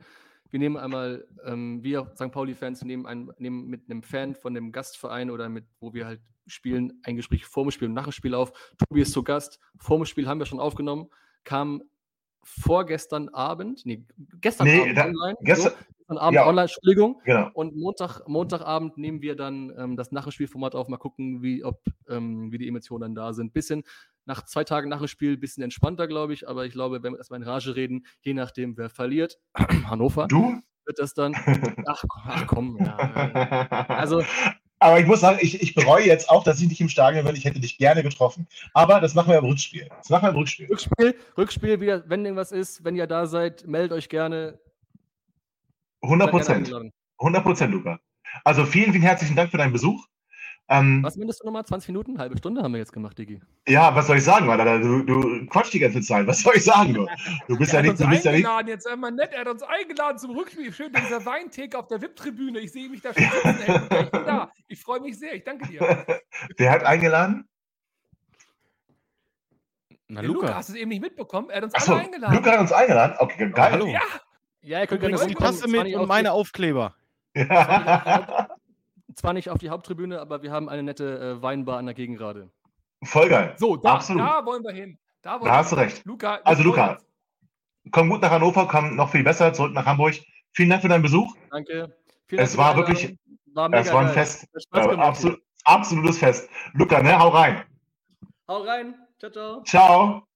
B: Wir nehmen einmal, ähm, wir St. Pauli-Fans, nehmen, ein, nehmen mit einem Fan von dem Gastverein oder mit, wo wir halt spielen, ein Gespräch vor dem Spiel und nach dem Spiel auf. Tobi ist zu Gast. Vor dem Spiel haben wir schon aufgenommen. Kam vorgestern Abend, nee, gestern
A: Nee,
B: Abend
A: da-
B: online.
A: gestern-
B: gestern Abend
A: ja.
B: online, Entschuldigung.
A: Genau.
B: Und Montag, Montagabend nehmen wir dann ähm, das Nachspielformat auf, mal gucken, wie, ob, ähm, wie die Emotionen dann da sind. Bisschen nach zwei Tagen nach dem Spiel, bisschen entspannter, glaube ich, aber ich glaube, wenn wir erstmal in Rage reden, je nachdem, wer verliert, Hannover,
A: Du?
B: wird das dann. Ach, ach komm, ja. Also,
A: Aber ich muss sagen, ich, ich bereue jetzt auch, dass ich nicht im Stadion bin. Ich hätte dich gerne getroffen. Aber das machen wir im Rückspiel. Das machen wir im Rückspiel.
B: Rückspiel, Rückspiel, wieder, wenn irgendwas ist, wenn ihr da seid, meldet euch gerne.
A: 100
B: Seid gerne
A: Prozent.
B: eingeladen.
A: 100 Prozent, Luca. Also vielen, vielen herzlichen Dank für deinen Besuch. Ähm,
B: Was mindest du nochmal? 20 Minuten? Halbe Stunde haben wir jetzt gemacht, Digi.
A: ja, was soll ich sagen, Alter? Du, du quatsch die ganze Zeit. Was soll ich sagen, du? Du bist ja
C: Er hat
A: nicht,
C: uns
A: du bist ja nicht.
C: eingeladen, jetzt einmal nett, er hat uns eingeladen zum Rückspiel. Schön, dieser Weintheke auf der VIP-Tribüne. Ich sehe mich da schon sitzen. Helmut. Ich bin da. Ich freue mich sehr. Ich danke dir.
A: Der hat eingeladen.
D: Na,
C: Luca,
D: Luca.
C: hast du es eben nicht mitbekommen? Er hat uns
A: Achso,
C: alle eingeladen.
A: Luca hat uns eingeladen. Okay, geil.
D: hallo.
C: Ja,
B: Ja, ihr könnt gerne
D: die. Tasse mit und
B: auf
D: meine Aufkleber.
B: Zwar nicht auf die Haupttribüne, aber wir haben eine nette äh, Weinbar an der Gegengrade.
A: Voll geil.
C: so, da,
A: Absolut.
C: da wollen wir hin. Da, wollen
A: Da
C: wir
A: hast du recht.
C: Luca,
A: Also, Luca. Komm gut nach Hannover, komm noch viel besser zurück nach Hamburg. Vielen Dank für deinen Besuch.
B: Danke. Vielen
A: Es
B: die
A: war wirklich- War das war ein geil. Fest. Äh, absolut, absolutes Fest. Luca, ne? Hau rein.
B: Hau rein. Ciao, ciao.
A: Ciao.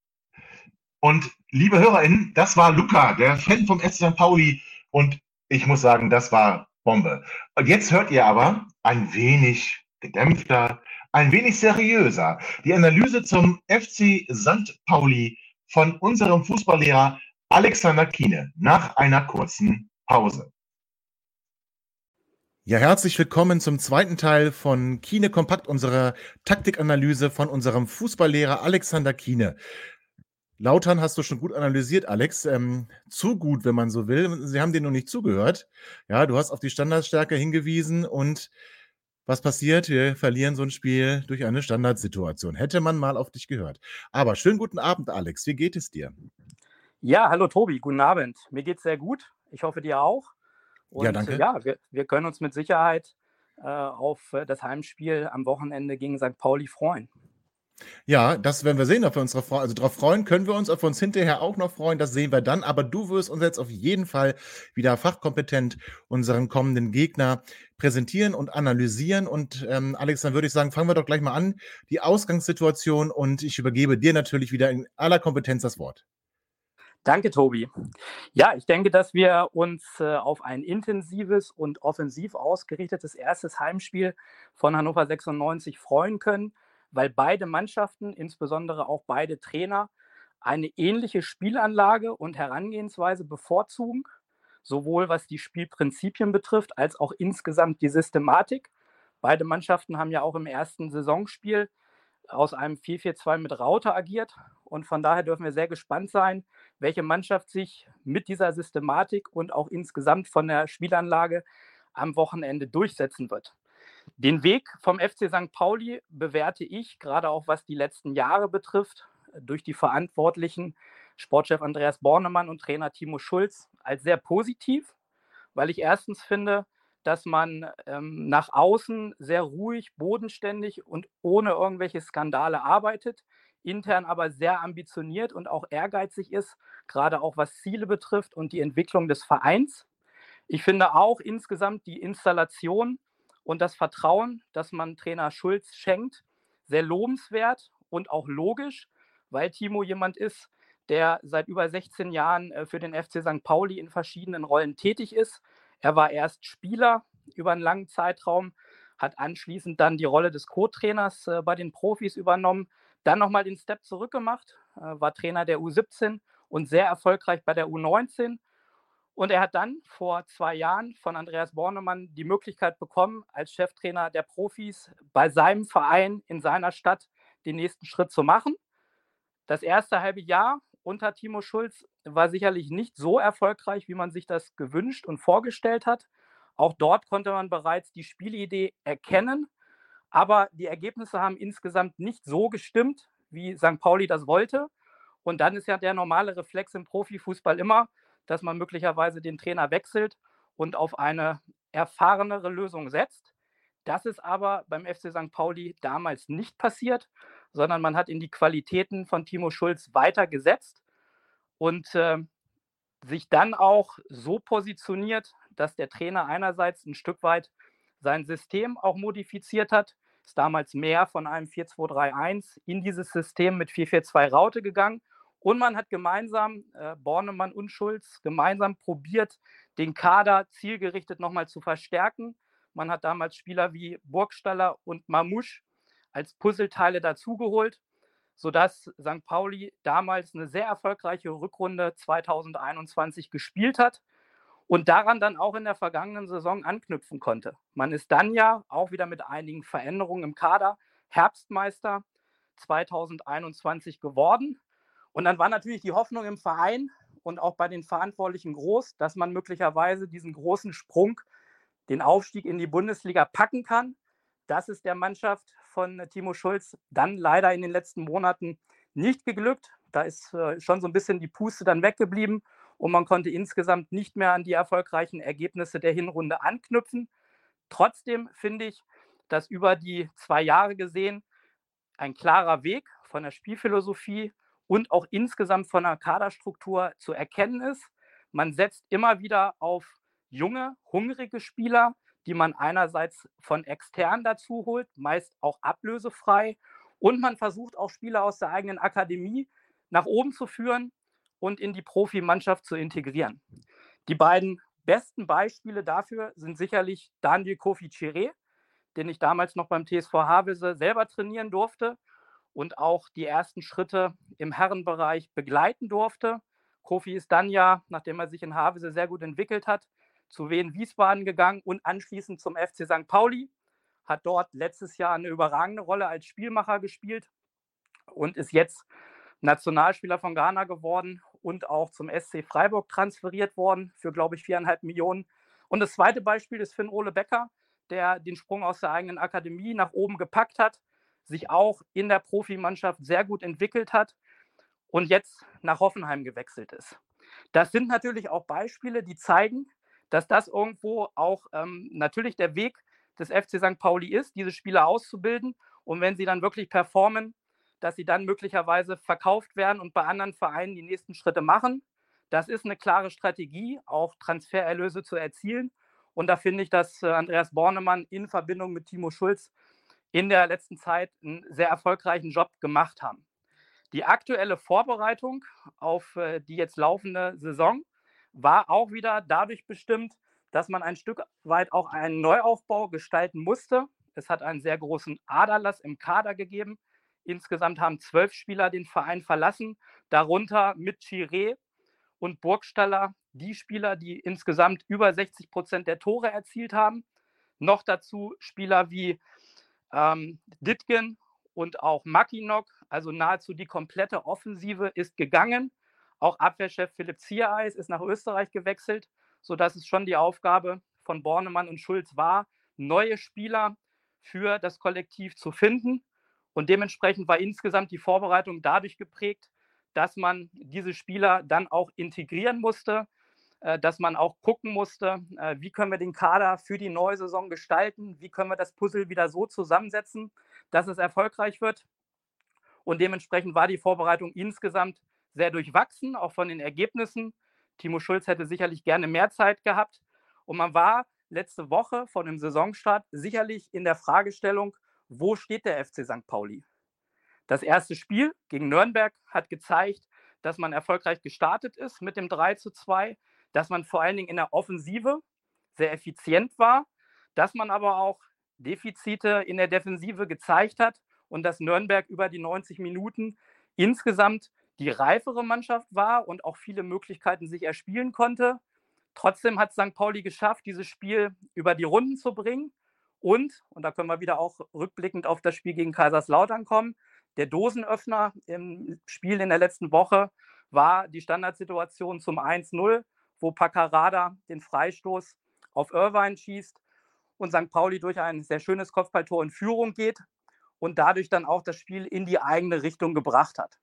A: Und liebe HörerInnen, das war Luca, der Fan vom SC St. Pauli. Und ich muss sagen, das war Bombe. Und jetzt hört ihr aber ein wenig gedämpfter, ein wenig seriöser die Analyse zum FC St. Pauli von unserem Fußballlehrer Alexander Kiene nach einer kurzen Pause. Ja, herzlich willkommen zum zweiten Teil von Kiene Kompakt, unserer Taktikanalyse von unserem Fußballlehrer Alexander Kiene. Lautern hast du schon gut analysiert, Alex. Ähm, zu gut, wenn man so will. Sie haben dir noch nicht zugehört. Ja, du hast auf die Standardstärke hingewiesen und was passiert? Wir verlieren so ein Spiel durch eine Standardsituation. Hätte man mal auf dich gehört. Aber schönen guten Abend, Alex. Wie geht es dir?
E: Ja, hallo Tobi, guten Abend. Mir geht es sehr gut. Ich hoffe dir auch.
A: Und ja, danke.
E: Ja, wir, wir können uns mit Sicherheit äh, auf äh, das Heimspiel am Wochenende gegen St. Pauli freuen.
A: Ja, das werden wir sehen, ob wir uns darauf freuen. Also freuen können wir uns, ob uns hinterher auch noch freuen, das sehen wir dann. Aber du wirst uns jetzt auf jeden Fall wieder fachkompetent unseren kommenden Gegner präsentieren und analysieren. Und ähm, Alex, dann würde ich sagen, fangen wir doch gleich mal an. Die Ausgangssituation und ich übergebe dir natürlich wieder in aller Kompetenz das Wort.
E: Danke, Tobi. Ja, ich denke, dass wir uns äh, auf ein intensives und offensiv ausgerichtetes erstes Heimspiel von Hannover 96 freuen können, weil beide Mannschaften, insbesondere auch beide Trainer, eine ähnliche Spielanlage und Herangehensweise bevorzugen, sowohl was die Spielprinzipien betrifft, als auch insgesamt die Systematik. Beide Mannschaften haben ja auch im ersten Saisonspiel aus einem 4-4-2 mit Raute agiert und von daher dürfen wir sehr gespannt sein, welche Mannschaft sich mit dieser Systematik und auch insgesamt von der Spielanlage am Wochenende durchsetzen wird. Den Weg vom FC St. Pauli bewerte ich, gerade auch was die letzten Jahre betrifft, durch die Verantwortlichen Sportchef Andreas Bornemann und Trainer Timo Schulz als sehr positiv, weil ich erstens finde, dass man ähm, nach außen sehr ruhig, bodenständig und ohne irgendwelche Skandale arbeitet, intern aber sehr ambitioniert und auch ehrgeizig ist, gerade auch was Ziele betrifft und die Entwicklung des Vereins. Ich finde auch insgesamt die Installation und das Vertrauen, das man Trainer Schulz schenkt, sehr lobenswert und auch logisch, weil Timo jemand ist, der seit über 16 Jahren äh, für den FC St. Pauli in verschiedenen Rollen tätig ist. Er war erst Spieler über einen langen Zeitraum, hat anschließend dann die Rolle des Co-Trainers äh, bei den Profis übernommen, dann nochmal den Step zurückgemacht, äh, war Trainer der U17 und sehr erfolgreich bei der U19. Und er hat dann vor zwei Jahren von Andreas Bornemann die Möglichkeit bekommen, als Cheftrainer der Profis bei seinem Verein in seiner Stadt den nächsten Schritt zu machen. Das erste halbe Jahr unter Timo Schulz war sicherlich nicht so erfolgreich, wie man sich das gewünscht und vorgestellt hat. Auch dort konnte man bereits die Spielidee erkennen aber die Ergebnisse haben insgesamt nicht so gestimmt, wie St. Pauli das wollte. Und dann ist ja der normale Reflex im Profifußball immer, dass man möglicherweise den Trainer wechselt und auf eine erfahrenere Lösung setzt. Das ist aber beim FC St. Pauli damals nicht passiert, sondern man hat in die Qualitäten von Timo Schulz weiter gesetzt und äh, sich dann auch so positioniert, dass der Trainer einerseits ein Stück weit sein System auch modifiziert hat, ist damals mehr von einem 4-2-3-1 in dieses System mit 4-4-2 Raute gegangen. Und man hat gemeinsam, äh, Bornemann und Schulz, gemeinsam probiert, den Kader zielgerichtet nochmal zu verstärken. Man hat damals Spieler wie Burgstaller und Mamouche als Puzzleteile dazugeholt, sodass St. Pauli damals eine sehr erfolgreiche Rückrunde 2021 gespielt hat und daran dann auch in der vergangenen Saison anknüpfen konnte. Man ist dann ja auch wieder mit einigen Veränderungen im Kader Herbstmeister 2021 geworden. Und dann war natürlich die Hoffnung im Verein und auch bei den Verantwortlichen groß, dass man möglicherweise diesen großen Sprung, den Aufstieg in die Bundesliga packen kann. Das ist der Mannschaft von Timo Schulz dann leider in den letzten Monaten nicht geglückt. Da ist äh, schon so ein bisschen die Puste dann weggeblieben und man konnte insgesamt nicht mehr an die erfolgreichen Ergebnisse der Hinrunde anknüpfen. Trotzdem finde ich, dass über die zwei Jahre gesehen ein klarer Weg von der Spielphilosophie und auch insgesamt von der Kaderstruktur zu erkennen ist. Man setzt immer wieder auf junge, hungrige Spieler, die man einerseits von extern dazu holt, meist auch ablösefrei. Und man versucht auch Spieler aus der eigenen Akademie nach oben zu führen und in die Profimannschaft zu integrieren. Die beiden besten Beispiele dafür sind sicherlich Daniel Kofi Chiré, den ich damals noch beim TSV Havelse selber trainieren durfte und auch die ersten Schritte im Herrenbereich begleiten durfte. Kofi ist dann ja, nachdem er sich in Havelse sehr gut entwickelt hat, zu Wien Wiesbaden gegangen und anschließend zum FC St. Pauli, hat dort letztes Jahr eine überragende Rolle als Spielmacher gespielt und ist jetzt Nationalspieler von Ghana geworden und auch zum SC Freiburg transferiert worden für, glaube ich, viereinhalb Millionen. Und das zweite Beispiel ist Finn Ole Becker, der den Sprung aus der eigenen Akademie nach oben gepackt hat, sich auch in der Profimannschaft sehr gut entwickelt hat und jetzt nach Hoffenheim gewechselt ist. Das sind natürlich auch Beispiele, die zeigen, dass das irgendwo auch ähm, natürlich der Weg des FC St. Pauli ist, diese Spieler auszubilden und wenn sie dann wirklich performen, dass sie dann möglicherweise verkauft werden und bei anderen Vereinen die nächsten Schritte machen. Das ist eine klare Strategie, auch Transfererlöse zu erzielen. Und da finde ich, dass äh, Andreas Bornemann in Verbindung mit Timo Schulz in der letzten Zeit einen sehr erfolgreichen Job gemacht haben. Die aktuelle Vorbereitung auf äh, die jetzt laufende Saison war auch wieder dadurch bestimmt, dass man ein Stück weit auch einen Neuaufbau gestalten musste. Es hat einen sehr großen Aderlass im Kader gegeben. Insgesamt haben zwölf Spieler den Verein verlassen, darunter mit Chiré und Burgstaller die Spieler, die insgesamt über 60 Prozent der Tore erzielt haben. Noch dazu Spieler wie ähm, Ditgen und auch Makinok, also nahezu die komplette Offensive ist gegangen. Auch Abwehrchef Philipp Ziereis ist nach Österreich gewechselt, sodass es schon die Aufgabe von Bornemann und Schulz war, neue Spieler für das Kollektiv zu finden. Und dementsprechend war insgesamt die Vorbereitung dadurch geprägt, dass man diese Spieler dann auch integrieren musste, dass man auch gucken musste, äh, wie können wir den Kader für die neue Saison gestalten, wie können wir das Puzzle wieder so zusammensetzen, dass es erfolgreich wird. Und dementsprechend war die Vorbereitung insgesamt sehr durchwachsen, auch von den Ergebnissen. Timo Schulz hätte sicherlich gerne mehr Zeit gehabt. Und man war letzte Woche vor dem Saisonstart sicherlich in der Fragestellung, wo steht der FC St. Pauli? Das erste Spiel gegen Nürnberg hat gezeigt, dass man erfolgreich gestartet ist mit dem 3 zu 2, dass man vor allen Dingen in der Offensive sehr effizient war, dass man aber auch Defizite in der Defensive gezeigt hat und dass Nürnberg über die 90 Minuten insgesamt die reifere Mannschaft war und auch viele Möglichkeiten sich erspielen konnte. Trotzdem hat St. Pauli geschafft, dieses Spiel über die Runden zu bringen. Und, und da können wir wieder auch rückblickend auf das Spiel gegen Kaiserslautern kommen, der Dosenöffner im Spiel in der letzten Woche war die Standardsituation zum 1-0, wo Paccarada den Freistoß auf Irvine schießt und St. Pauli durch ein sehr schönes Kopfballtor in Führung geht und dadurch dann auch das Spiel in die eigene Richtung gebracht hat.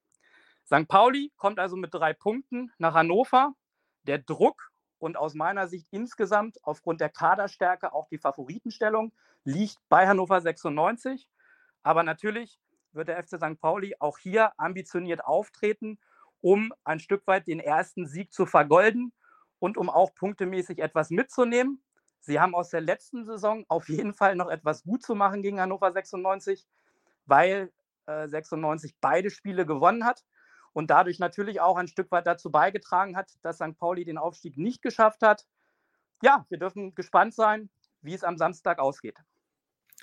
E: St. Pauli kommt also mit drei Punkten nach Hannover. Der Druck und aus meiner Sicht insgesamt aufgrund der Kaderstärke auch die Favoritenstellung liegt bei Hannover 96. Aber natürlich wird der FC St. Pauli auch hier ambitioniert auftreten, um ein Stück weit den ersten Sieg zu vergolden und um auch punktemäßig etwas mitzunehmen. Sie haben aus der letzten Saison auf jeden Fall noch etwas gut zu machen gegen Hannover 96, weil äh, 96 beide Spiele gewonnen hat und dadurch natürlich auch ein Stück weit dazu beigetragen hat, dass St. Pauli den Aufstieg nicht geschafft hat. Ja, wir dürfen gespannt sein, wie es am Samstag ausgeht.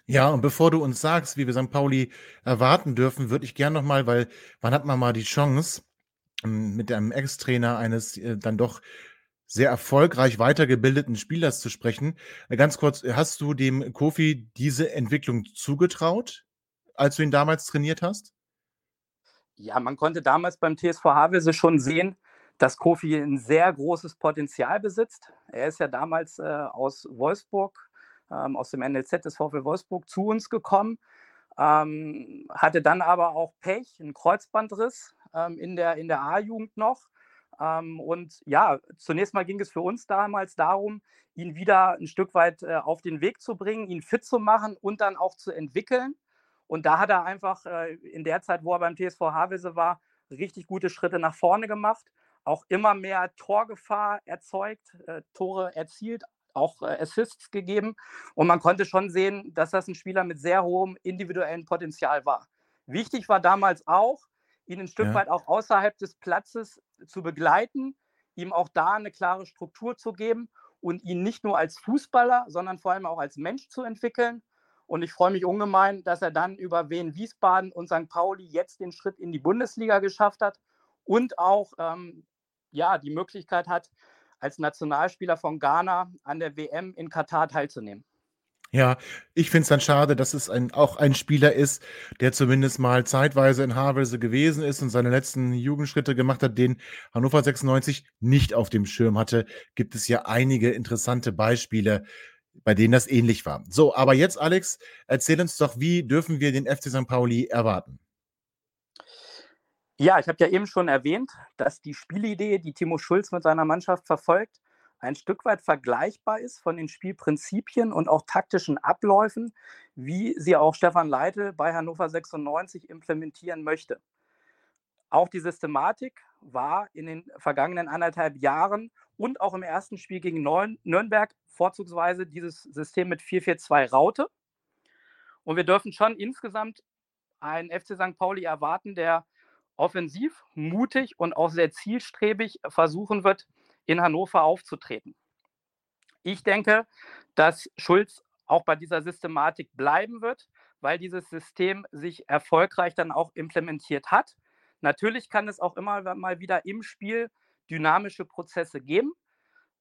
A: Ja, und bevor du uns sagst, wie wir St. Pauli erwarten dürfen, würde ich gerne nochmal, weil wann hat man mal die Chance, mit einem Ex-Trainer eines äh, dann doch sehr erfolgreich weitergebildeten Spielers zu sprechen. Äh, ganz kurz, hast du dem Kofi diese Entwicklung zugetraut, als du ihn damals trainiert hast?
E: Ja, man konnte damals beim TSV Havelse schon sehen, dass Kofi ein sehr großes Potenzial besitzt. Er ist ja damals äh, aus Wolfsburg, ähm, aus dem NLZ des VfL Wolfsburg zu uns gekommen, ähm, hatte dann aber auch Pech, einen Kreuzbandriss ähm, in der, in der A-Jugend noch. Ähm, und ja, zunächst mal ging es für uns damals darum, ihn wieder ein Stück weit äh, auf den Weg zu bringen, ihn fit zu machen und dann auch zu entwickeln. Und da hat er einfach äh, in der Zeit, wo er beim TSV Havelse war, richtig gute Schritte nach vorne gemacht, auch immer mehr Torgefahr erzeugt, äh, Tore erzielt, auch äh, Assists gegeben. Und man konnte schon sehen, dass das ein Spieler mit sehr hohem individuellen Potenzial war. Wichtig war damals auch, ihn ein Stück ja. weit auch außerhalb des Platzes zu begleiten, ihm auch da eine klare Struktur zu geben und ihn nicht nur als Fußballer, sondern vor allem auch als Mensch zu entwickeln. Und ich freue mich ungemein, dass er dann über Wien Wiesbaden und St. Pauli jetzt den Schritt in die Bundesliga geschafft hat und auch ähm, ja, die Möglichkeit hat, als Nationalspieler von Ghana an der WM in Katar teilzunehmen.
A: Ja, ich finde es dann schade, dass es ein, auch ein Spieler ist, der zumindest mal zeitweise in Havelse gewesen ist und seine letzten Jugendschritte gemacht hat, den Hannover 96 nicht auf dem Schirm hatte. Gibt es ja einige interessante Beispiele, bei denen das ähnlich war. So, aber jetzt, Alex, erzähl uns doch, wie dürfen wir den FC St. Pauli erwarten?
E: Ja, ich habe ja eben schon erwähnt, dass die Spielidee, die Timo Schulz mit seiner Mannschaft verfolgt, ein Stück weit vergleichbar ist von den Spielprinzipien und auch taktischen Abläufen, wie sie auch Stefan Leitl bei Hannover 96 implementieren möchte. Auch die Systematik war in den vergangenen anderthalb Jahren und auch im ersten Spiel gegen Nürnberg vorzugsweise dieses System mit 4-4-2 Raute. Und wir dürfen schon insgesamt einen FC St. Pauli erwarten, der offensiv, mutig und auch sehr zielstrebig versuchen wird, in Hannover aufzutreten. Ich denke, dass Schulz auch bei dieser Systematik bleiben wird, weil dieses System sich erfolgreich dann auch implementiert hat. Natürlich kann es auch immer mal wieder im Spiel dynamische Prozesse geben.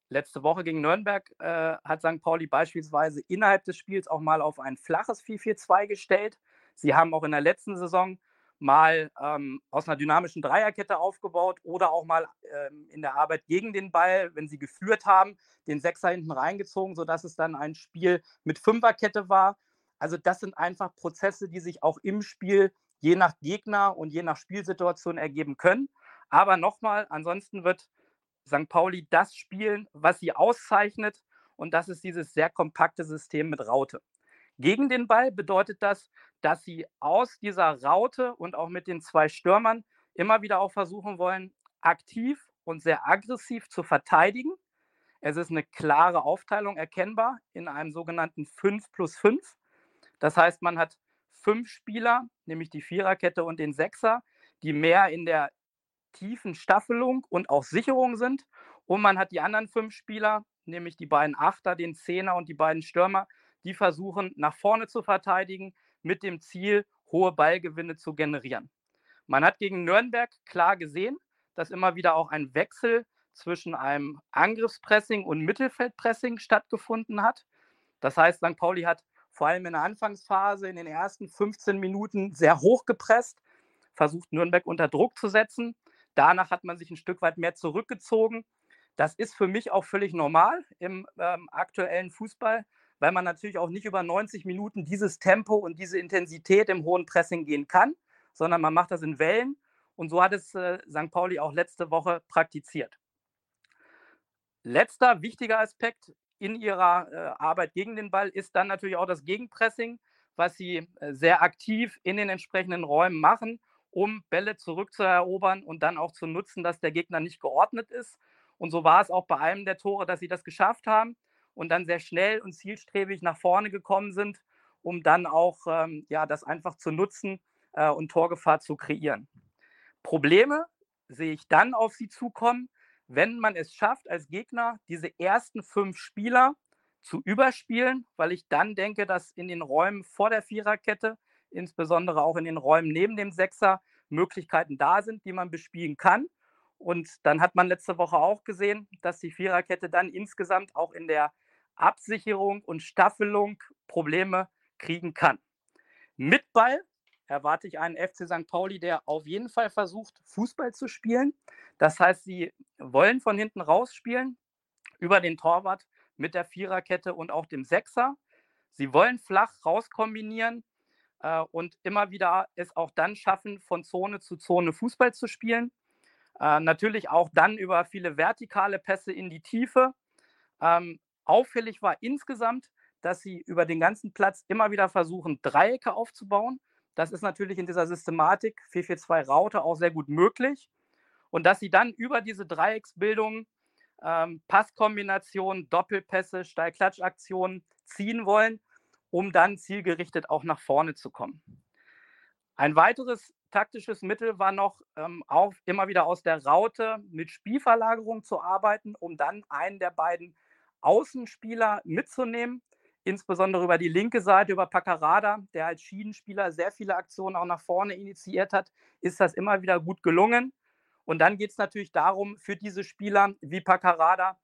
E: Letzte Woche gegen Nürnberg äh, hat St. Pauli beispielsweise innerhalb des Spiels auch mal auf ein flaches 4-4-2 gestellt. Sie haben auch in der letzten Saison mal ähm, aus einer dynamischen Dreierkette aufgebaut oder auch mal ähm, in der Arbeit gegen den Ball, wenn sie geführt haben, den Sechser hinten reingezogen, sodass es dann ein Spiel mit Fünferkette war. Also das sind einfach Prozesse, die sich auch im Spiel je nach Gegner und je nach Spielsituation ergeben können. Aber nochmal, ansonsten wird St. Pauli das spielen, was sie auszeichnet. Und das ist dieses sehr kompakte System mit Raute. Gegen den Ball bedeutet das, dass sie aus dieser Raute und auch mit den zwei Stürmern immer wieder auch versuchen wollen, aktiv und sehr aggressiv zu verteidigen. Es ist eine klare Aufteilung erkennbar in einem sogenannten 5 plus 5. Das heißt, man hat fünf Spieler, nämlich die Viererkette und den Sechser, die mehr in der tiefen Staffelung und auch Sicherung sind. Und man hat die anderen fünf Spieler, nämlich die beiden Achter, den Zehner und die beiden Stürmer, die versuchen, nach vorne zu verteidigen, mit dem Ziel, hohe Ballgewinne zu generieren. Man hat gegen Nürnberg klar gesehen, dass immer wieder auch ein Wechsel zwischen einem Angriffspressing und Mittelfeldpressing stattgefunden hat. Das heißt, St. Pauli hat vor allem in der Anfangsphase in den ersten 15 Minuten sehr hoch gepresst, versucht Nürnberg unter Druck zu setzen. Danach hat man sich ein Stück weit mehr zurückgezogen. Das ist für mich auch völlig normal im ähm, aktuellen Fußball weil man natürlich auch nicht über 90 Minuten dieses Tempo und diese Intensität im hohen Pressing gehen kann, sondern man macht das in Wellen. Und so hat es äh, St. Pauli auch letzte Woche praktiziert. Letzter wichtiger Aspekt in ihrer äh, Arbeit gegen den Ball ist dann natürlich auch das Gegenpressing, was sie äh, sehr aktiv in den entsprechenden Räumen machen, um Bälle zurückzuerobern und dann auch zu nutzen, dass der Gegner nicht geordnet ist. Und so war es auch bei einem der Tore, dass sie das geschafft haben und dann sehr schnell und zielstrebig nach vorne gekommen sind, um dann auch ähm, ja, das einfach zu nutzen äh, und Torgefahr zu kreieren. Probleme sehe ich dann auf sie zukommen, wenn man es schafft, als Gegner diese ersten fünf Spieler zu überspielen, weil ich dann denke, dass in den Räumen vor der Viererkette, insbesondere auch in den Räumen neben dem Sechser, Möglichkeiten da sind, die man bespielen kann. Und dann hat man letzte Woche auch gesehen, dass die Viererkette dann insgesamt auch in der Absicherung und Staffelung Probleme kriegen kann. Mit Ball erwarte ich einen FC St. Pauli, der auf jeden Fall versucht, Fußball zu spielen. Das heißt, sie wollen von hinten rausspielen, über den Torwart mit der Viererkette und auch dem Sechser. Sie wollen flach rauskombinieren äh, und immer wieder es auch dann schaffen, von Zone zu Zone Fußball zu spielen. Äh, natürlich auch dann über viele vertikale Pässe in die Tiefe. Ähm, Auffällig war insgesamt, dass sie über den ganzen Platz immer wieder versuchen, Dreiecke aufzubauen. Das ist natürlich in dieser Systematik 442 Raute auch sehr gut möglich. Und dass sie dann über diese Dreiecksbildung ähm, Passkombinationen, Doppelpässe, Steilklatschaktionen ziehen wollen, um dann zielgerichtet auch nach vorne zu kommen. Ein weiteres taktisches Mittel war noch, ähm, auch immer wieder aus der Raute mit Spielverlagerung zu arbeiten, um dann einen der beiden Außenspieler mitzunehmen, insbesondere über die linke Seite, über Paccarada, der als Schienenspieler sehr viele Aktionen auch nach vorne initiiert hat, ist das immer wieder gut gelungen. Und dann geht es natürlich darum, für diese Spieler wie Paccarada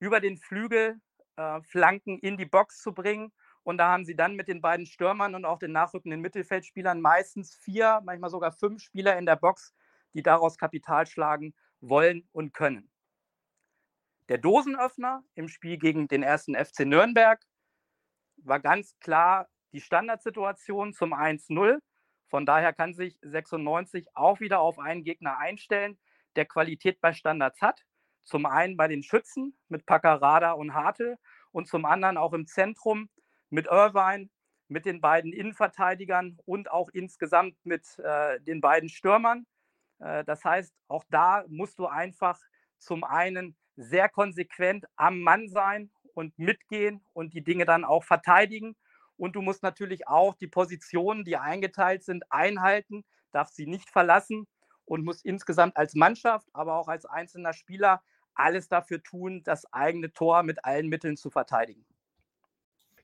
E: über den Flügel äh, Flanken in die Box zu bringen. Und da haben sie dann mit den beiden Stürmern und auch den nachrückenden Mittelfeldspielern meistens vier, manchmal sogar fünf Spieler in der Box, die daraus Kapital schlagen wollen und können. Der Dosenöffner im Spiel gegen den ersten FC Nürnberg war ganz klar die Standardsituation zum 1-0. Von daher kann sich 96 auch wieder auf einen Gegner einstellen, der Qualität bei Standards hat. Zum einen bei den Schützen mit Paccarada und Hartl und zum anderen auch im Zentrum mit Irvine, mit den beiden Innenverteidigern und auch insgesamt mit äh, den beiden Stürmern. Äh, das heißt, auch da musst du einfach zum einen sehr konsequent am Mann sein und mitgehen und die Dinge dann auch verteidigen und du musst natürlich auch die Positionen, die eingeteilt sind, einhalten, darfst sie nicht verlassen und musst insgesamt als Mannschaft, aber auch als einzelner Spieler alles dafür tun, das eigene Tor mit allen Mitteln zu verteidigen.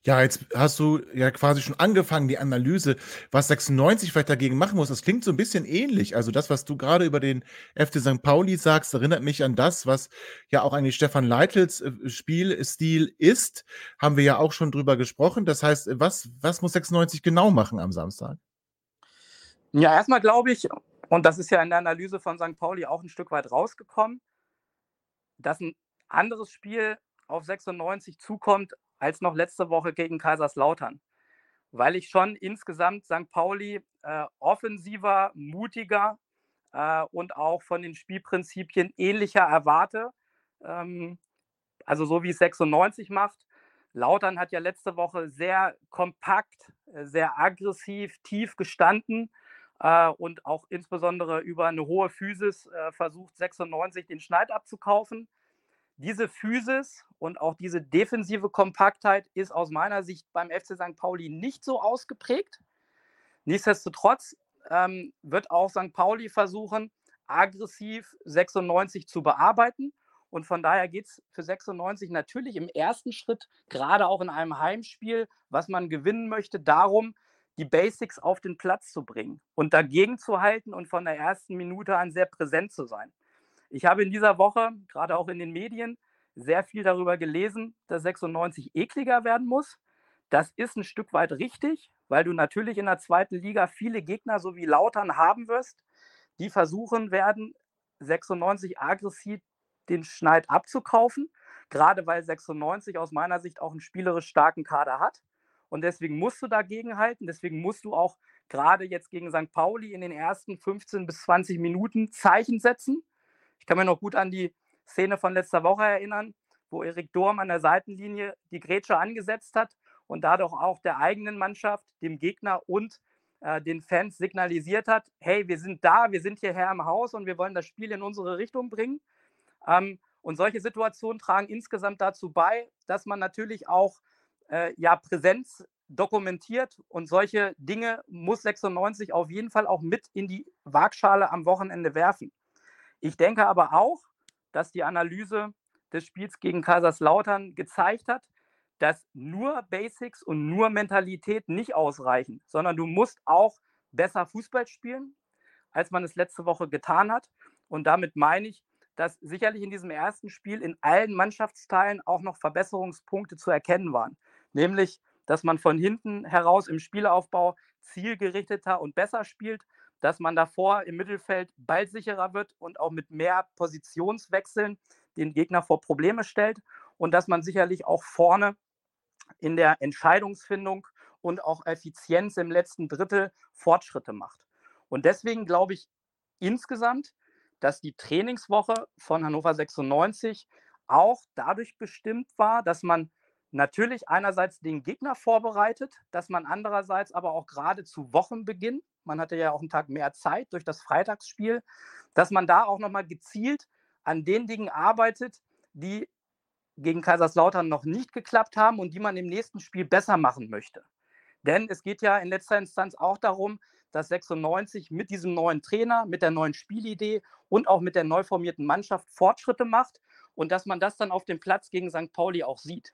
A: Ja, jetzt hast du ja quasi schon angefangen, die Analyse, was 96 vielleicht dagegen machen muss. Das klingt so ein bisschen ähnlich. Also das, was du gerade über den FC St. Pauli sagst, erinnert mich an das, was ja auch eigentlich Stefan Leitels äh, Spielstil ist. Haben wir ja auch schon drüber gesprochen. Das heißt, was, was muss 96 genau machen am Samstag?
E: Ja, erstmal glaube ich, und das ist ja in der Analyse von St. Pauli auch ein Stück weit rausgekommen, dass ein anderes Spiel auf 96 zukommt als noch letzte Woche gegen Kaiserslautern, weil ich schon insgesamt St. Pauli äh, offensiver, mutiger äh, und auch von den Spielprinzipien ähnlicher erwarte. Ähm, also so wie es 96 macht. Lautern hat ja letzte Woche sehr kompakt, äh, sehr aggressiv, tief gestanden äh, und auch insbesondere über eine hohe Physis äh, versucht 96 den Schneid abzukaufen. Diese Physis und auch diese defensive Kompaktheit ist aus meiner Sicht beim FC St. Pauli nicht so ausgeprägt. Nichtsdestotrotz ähm, wird auch St. Pauli versuchen, aggressiv 96 zu bearbeiten. Und von daher geht es für 96 natürlich im ersten Schritt, gerade auch in einem Heimspiel, was man gewinnen möchte, darum, die Basics auf den Platz zu bringen und dagegen zu halten und von der ersten Minute an sehr präsent zu sein. Ich habe in dieser Woche, gerade auch in den Medien, sehr viel darüber gelesen, dass 96 ekliger werden muss. Das ist ein Stück weit richtig, weil du natürlich in der zweiten Liga viele Gegner so wie Lautern haben wirst, die versuchen werden, 96 aggressiv den Schneid abzukaufen, gerade weil 96 aus meiner Sicht auch einen spielerisch starken Kader hat. Und deswegen musst du dagegen halten. Deswegen musst du auch gerade jetzt gegen St. Pauli in den ersten 15 bis 20 Minuten Zeichen setzen. Ich kann mir noch gut an die Szene von letzter Woche erinnern, wo Erik Dorm an der Seitenlinie die Grätsche angesetzt hat und dadurch auch der eigenen Mannschaft, dem Gegner und äh, den Fans signalisiert hat, hey, wir sind da, wir sind hierher im Haus und wir wollen das Spiel in unsere Richtung bringen. Ähm, und solche Situationen tragen insgesamt dazu bei, dass man natürlich auch äh, ja, Präsenz dokumentiert und solche Dinge muss 96 auf jeden Fall auch mit in die Waagschale am Wochenende werfen. Ich denke aber auch, dass die Analyse des Spiels gegen Kaiserslautern gezeigt hat, dass nur Basics und nur Mentalität nicht ausreichen, sondern du musst auch besser Fußball spielen, als man es letzte Woche getan hat. Und damit meine ich, dass sicherlich in diesem ersten Spiel in allen Mannschaftsteilen auch noch Verbesserungspunkte zu erkennen waren. Nämlich, dass man von hinten heraus im Spielaufbau zielgerichteter und besser spielt, dass man davor im Mittelfeld ballsicherer wird und auch mit mehr Positionswechseln den Gegner vor Probleme stellt und dass man sicherlich auch vorne in der Entscheidungsfindung und auch Effizienz im letzten Drittel Fortschritte macht. Und deswegen glaube ich insgesamt, dass die Trainingswoche von Hannover 96 auch dadurch bestimmt war, dass man natürlich einerseits den Gegner vorbereitet, dass man andererseits aber auch gerade zu Wochenbeginn man hatte ja auch einen Tag mehr Zeit durch das Freitagsspiel, dass man da auch nochmal gezielt an den Dingen arbeitet, die gegen Kaiserslautern noch nicht geklappt haben und die man im nächsten Spiel besser machen möchte. Denn es geht ja in letzter Instanz auch darum, dass 96 mit diesem neuen Trainer, mit der neuen Spielidee und auch mit der neu formierten Mannschaft Fortschritte macht und dass man das dann auf dem Platz gegen St. Pauli auch sieht.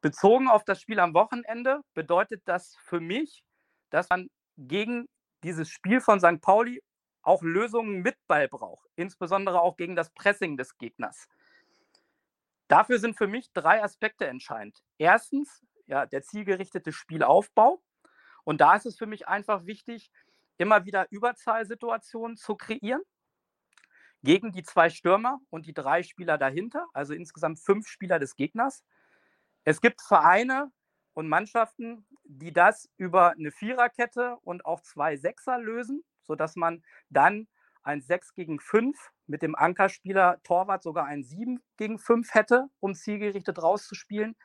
E: Bezogen auf das Spiel am Wochenende bedeutet das für mich, dass man gegen dieses Spiel von St. Pauli auch Lösungen mit Ball braucht, insbesondere auch gegen das Pressing des Gegners. Dafür sind für mich drei Aspekte entscheidend. Erstens, ja, der zielgerichtete Spielaufbau. Und da ist es für mich einfach wichtig, immer wieder Überzahlsituationen zu kreieren gegen die zwei Stürmer und die drei Spieler dahinter, also insgesamt fünf Spieler des Gegners. Es gibt Vereine und Mannschaften, die das über eine Viererkette und auch zwei Sechser lösen, sodass man dann ein 6 gegen 5 mit dem Ankerspieler Torwart sogar ein 7 gegen 5 hätte, um zielgerichtet rauszuspielen.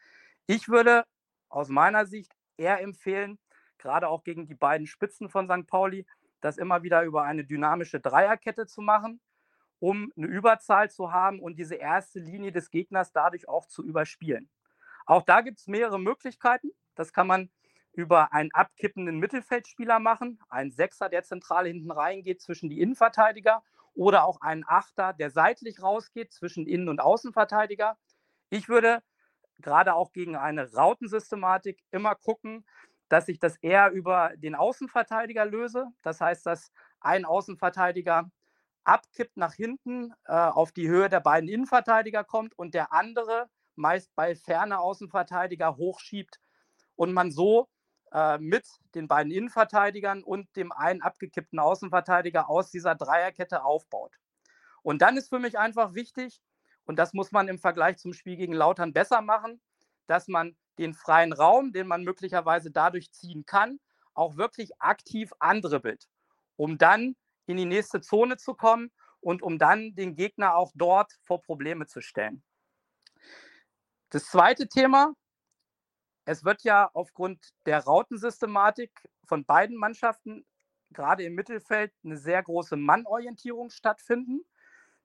E: Ich würde aus meiner Sicht eher empfehlen, gerade auch gegen die beiden Spitzen von St. Pauli, das immer wieder über eine dynamische Dreierkette zu machen, um eine Überzahl zu haben und diese erste Linie des Gegners dadurch auch zu überspielen. Auch da gibt es mehrere Möglichkeiten. Das kann man über einen abkippenden Mittelfeldspieler machen, einen Sechser, der zentral hinten reingeht zwischen die Innenverteidiger oder auch einen Achter, der seitlich rausgeht zwischen Innen- und Außenverteidiger. Ich würde gerade auch gegen eine Rautensystematik immer gucken, dass ich das eher über den Außenverteidiger löse. Das heißt, dass ein Außenverteidiger abkippt nach hinten äh, auf die Höhe der beiden Innenverteidiger kommt und der andere meist bei ferner Außenverteidiger hochschiebt und man so äh, mit den beiden Innenverteidigern und dem einen abgekippten Außenverteidiger aus dieser Dreierkette aufbaut. Und dann ist für mich einfach wichtig, und das muss man im Vergleich zum Spiel gegen Lautern besser machen, dass man den freien Raum, den man möglicherweise dadurch ziehen kann, auch wirklich aktiv andribbelt, um dann in die nächste Zone zu kommen und um dann den Gegner auch dort vor Probleme zu stellen. Das zweite Thema, es wird ja aufgrund der Rautensystematik von beiden Mannschaften gerade im Mittelfeld eine sehr große Mannorientierung stattfinden.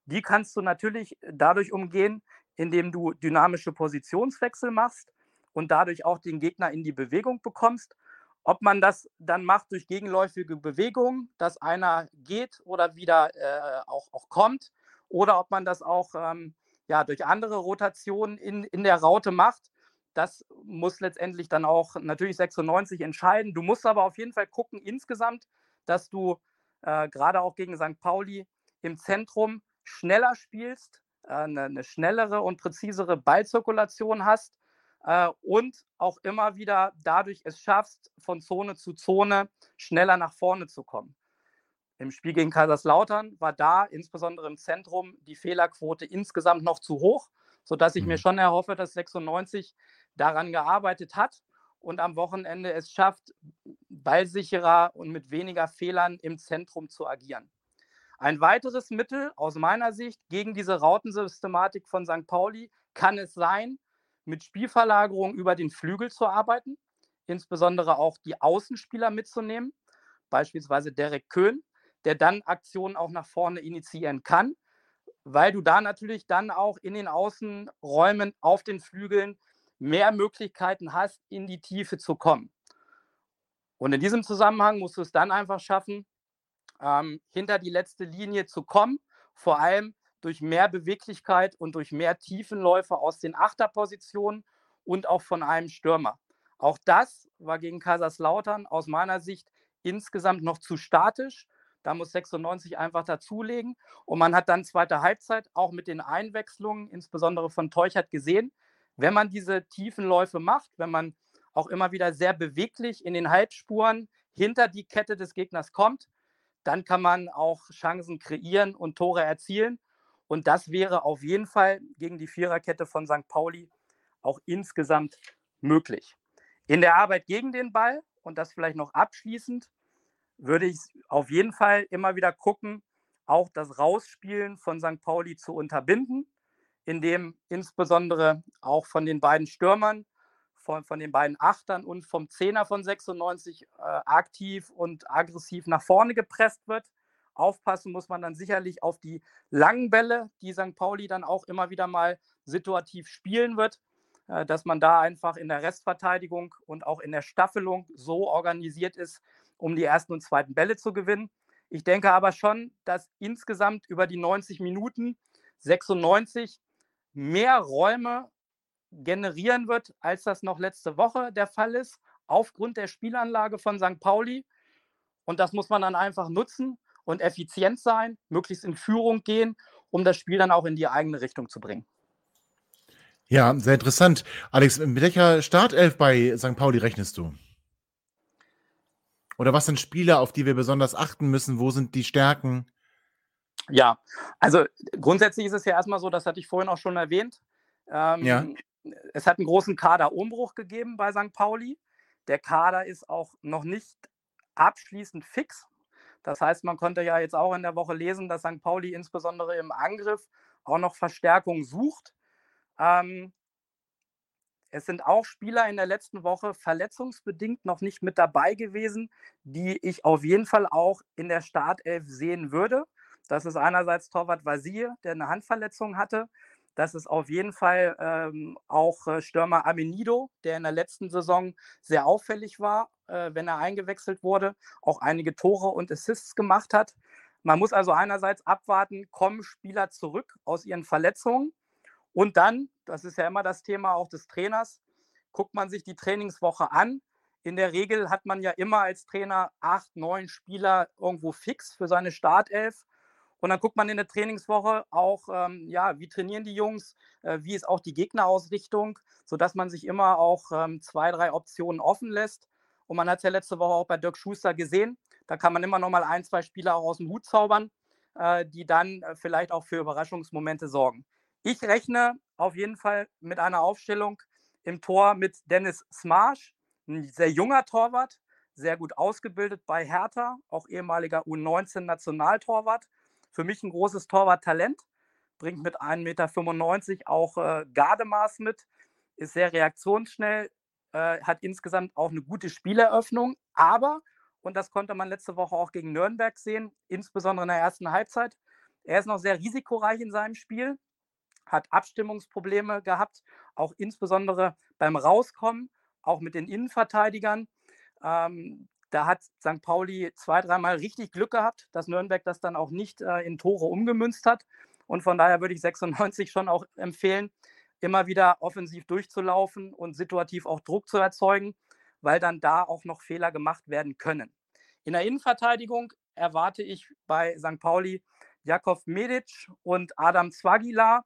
E: Die kannst du natürlich dadurch umgehen, indem du dynamische Positionswechsel machst und dadurch auch den Gegner in die Bewegung bekommst. Ob man das dann macht durch gegenläufige Bewegungen, dass einer geht oder wieder äh, auch, auch kommt, oder ob man das auch ähm, ja, durch andere Rotationen in, in der Raute macht, das muss letztendlich dann auch natürlich 96 entscheiden. Du musst aber auf jeden Fall gucken insgesamt, dass du äh, gerade auch gegen St. Pauli im Zentrum schneller spielst, äh, eine, eine, schnellere und präzisere Ballzirkulation hast äh, und auch immer wieder dadurch es schaffst, von Zone zu Zone schneller nach vorne zu kommen. Im Spiel gegen Kaiserslautern war da insbesondere im Zentrum die Fehlerquote insgesamt noch zu hoch, sodass ich mhm. mir schon erhoffe, dass 96 daran gearbeitet hat und am Wochenende es schafft, ballsicherer und mit weniger Fehlern im Zentrum zu agieren. Ein weiteres Mittel aus meiner Sicht gegen diese Rautensystematik von St. Pauli kann es sein, mit Spielverlagerung über den Flügel zu arbeiten, insbesondere auch die Außenspieler mitzunehmen, beispielsweise Derek Köhn, der dann Aktionen auch nach vorne initiieren kann, weil du da natürlich dann auch in den Außenräumen auf den Flügeln mehr Möglichkeiten hast, in die Tiefe zu kommen. Und in diesem Zusammenhang musst du es dann einfach schaffen, ähm, hinter die letzte Linie zu kommen, vor allem durch mehr Beweglichkeit und durch mehr Tiefenläufe aus den Achterpositionen und auch von einem Stürmer. Auch das war gegen Kaiserslautern aus meiner Sicht insgesamt noch zu statisch. Da muss 96 einfach dazulegen. Und man hat dann zweite Halbzeit auch mit den Einwechslungen, insbesondere von Teuchert, gesehen, wenn man diese tiefen Läufe macht, wenn man auch immer wieder sehr beweglich in den Halbspuren hinter die Kette des Gegners kommt, dann kann man auch Chancen kreieren und Tore erzielen. Und das wäre auf jeden Fall gegen die Viererkette von St. Pauli auch insgesamt möglich. In der Arbeit gegen den Ball, und das vielleicht noch abschließend, würde ich auf jeden Fall immer wieder gucken, auch das Rausspielen von St. Pauli zu unterbinden in dem insbesondere auch von den beiden Stürmern, von, von den beiden Achtern und vom Zehner von 96 äh, aktiv und aggressiv nach vorne gepresst wird. Aufpassen muss man dann sicherlich auf die langen Bälle, die St. Pauli dann auch immer wieder mal situativ spielen wird, äh, dass man da einfach in der Restverteidigung und auch in der Staffelung so organisiert ist, um die ersten und zweiten Bälle zu gewinnen. Ich denke aber schon, dass insgesamt über die 90 Minuten 96 mehr Räume generieren wird, als das noch letzte Woche der Fall ist, aufgrund der Spielanlage von St. Pauli. Und das muss man dann einfach nutzen und effizient sein, möglichst in Führung gehen, um das Spiel dann auch in die eigene Richtung zu bringen.
A: Ja, sehr interessant. Alex, mit welcher Startelf bei St. Pauli rechnest du? Oder was sind Spieler, auf die wir besonders achten müssen? Wo sind die Stärken?
E: Ja, also grundsätzlich ist es ja erstmal so, das hatte ich vorhin auch schon erwähnt. Ähm, ja. Es hat einen großen Kaderumbruch gegeben bei St. Pauli. Der Kader ist auch noch nicht abschließend fix. Das heißt, man konnte ja jetzt auch in der Woche lesen, dass St. Pauli insbesondere im Angriff auch noch Verstärkung sucht. Ähm, es sind auch Spieler in der letzten Woche verletzungsbedingt noch nicht mit dabei gewesen, die ich auf jeden Fall auch in der Startelf sehen würde. Das ist einerseits Torwart Vasir, der eine Handverletzung hatte. Das ist auf jeden Fall ähm, auch äh, Stürmer Amenido, der in der letzten Saison sehr auffällig war, äh, wenn er eingewechselt wurde, auch einige Tore und Assists gemacht hat. Man muss also einerseits abwarten, kommen Spieler zurück aus ihren Verletzungen und dann, das ist ja immer das Thema auch des Trainers, guckt man sich die Trainingswoche an. In der Regel hat man ja immer als Trainer acht, neun Spieler irgendwo fix für seine Startelf. Und dann guckt man in der Trainingswoche auch, ähm, ja, wie trainieren die Jungs, äh, wie ist auch die Gegnerausrichtung, sodass man sich immer auch ähm, zwei, drei Optionen offen lässt. Und man hat es ja letzte Woche auch bei Dirk Schuster gesehen. Da kann man immer noch mal ein, zwei Spieler auch aus dem Hut zaubern, äh, die dann äh, vielleicht auch für Überraschungsmomente sorgen. Ich rechne auf jeden Fall mit einer Aufstellung im Tor mit Dennis Smarsch, ein sehr junger Torwart, sehr gut ausgebildet bei Hertha, auch ehemaliger U19-Nationaltorwart. Für mich ein großes Torwarttalent, bringt mit 1,95 Meter auch äh, Gardemaß mit, ist sehr reaktionsschnell, äh, hat insgesamt auch eine gute Spieleröffnung, aber, und das konnte man letzte Woche auch gegen Nürnberg sehen, insbesondere in der ersten Halbzeit, er ist noch sehr risikoreich in seinem Spiel, hat Abstimmungsprobleme gehabt, auch insbesondere beim Rauskommen, auch mit den Innenverteidigern. Ähm, da hat St. Pauli zwei, dreimal richtig Glück gehabt, dass Nürnberg das dann auch nicht äh, in Tore umgemünzt hat. Und von daher würde ich 96 schon auch empfehlen, immer wieder offensiv durchzulaufen und situativ auch Druck zu erzeugen, weil dann da auch noch Fehler gemacht werden können. In der Innenverteidigung erwarte ich bei St. Pauli Jakov Medic und Adam Zwagila.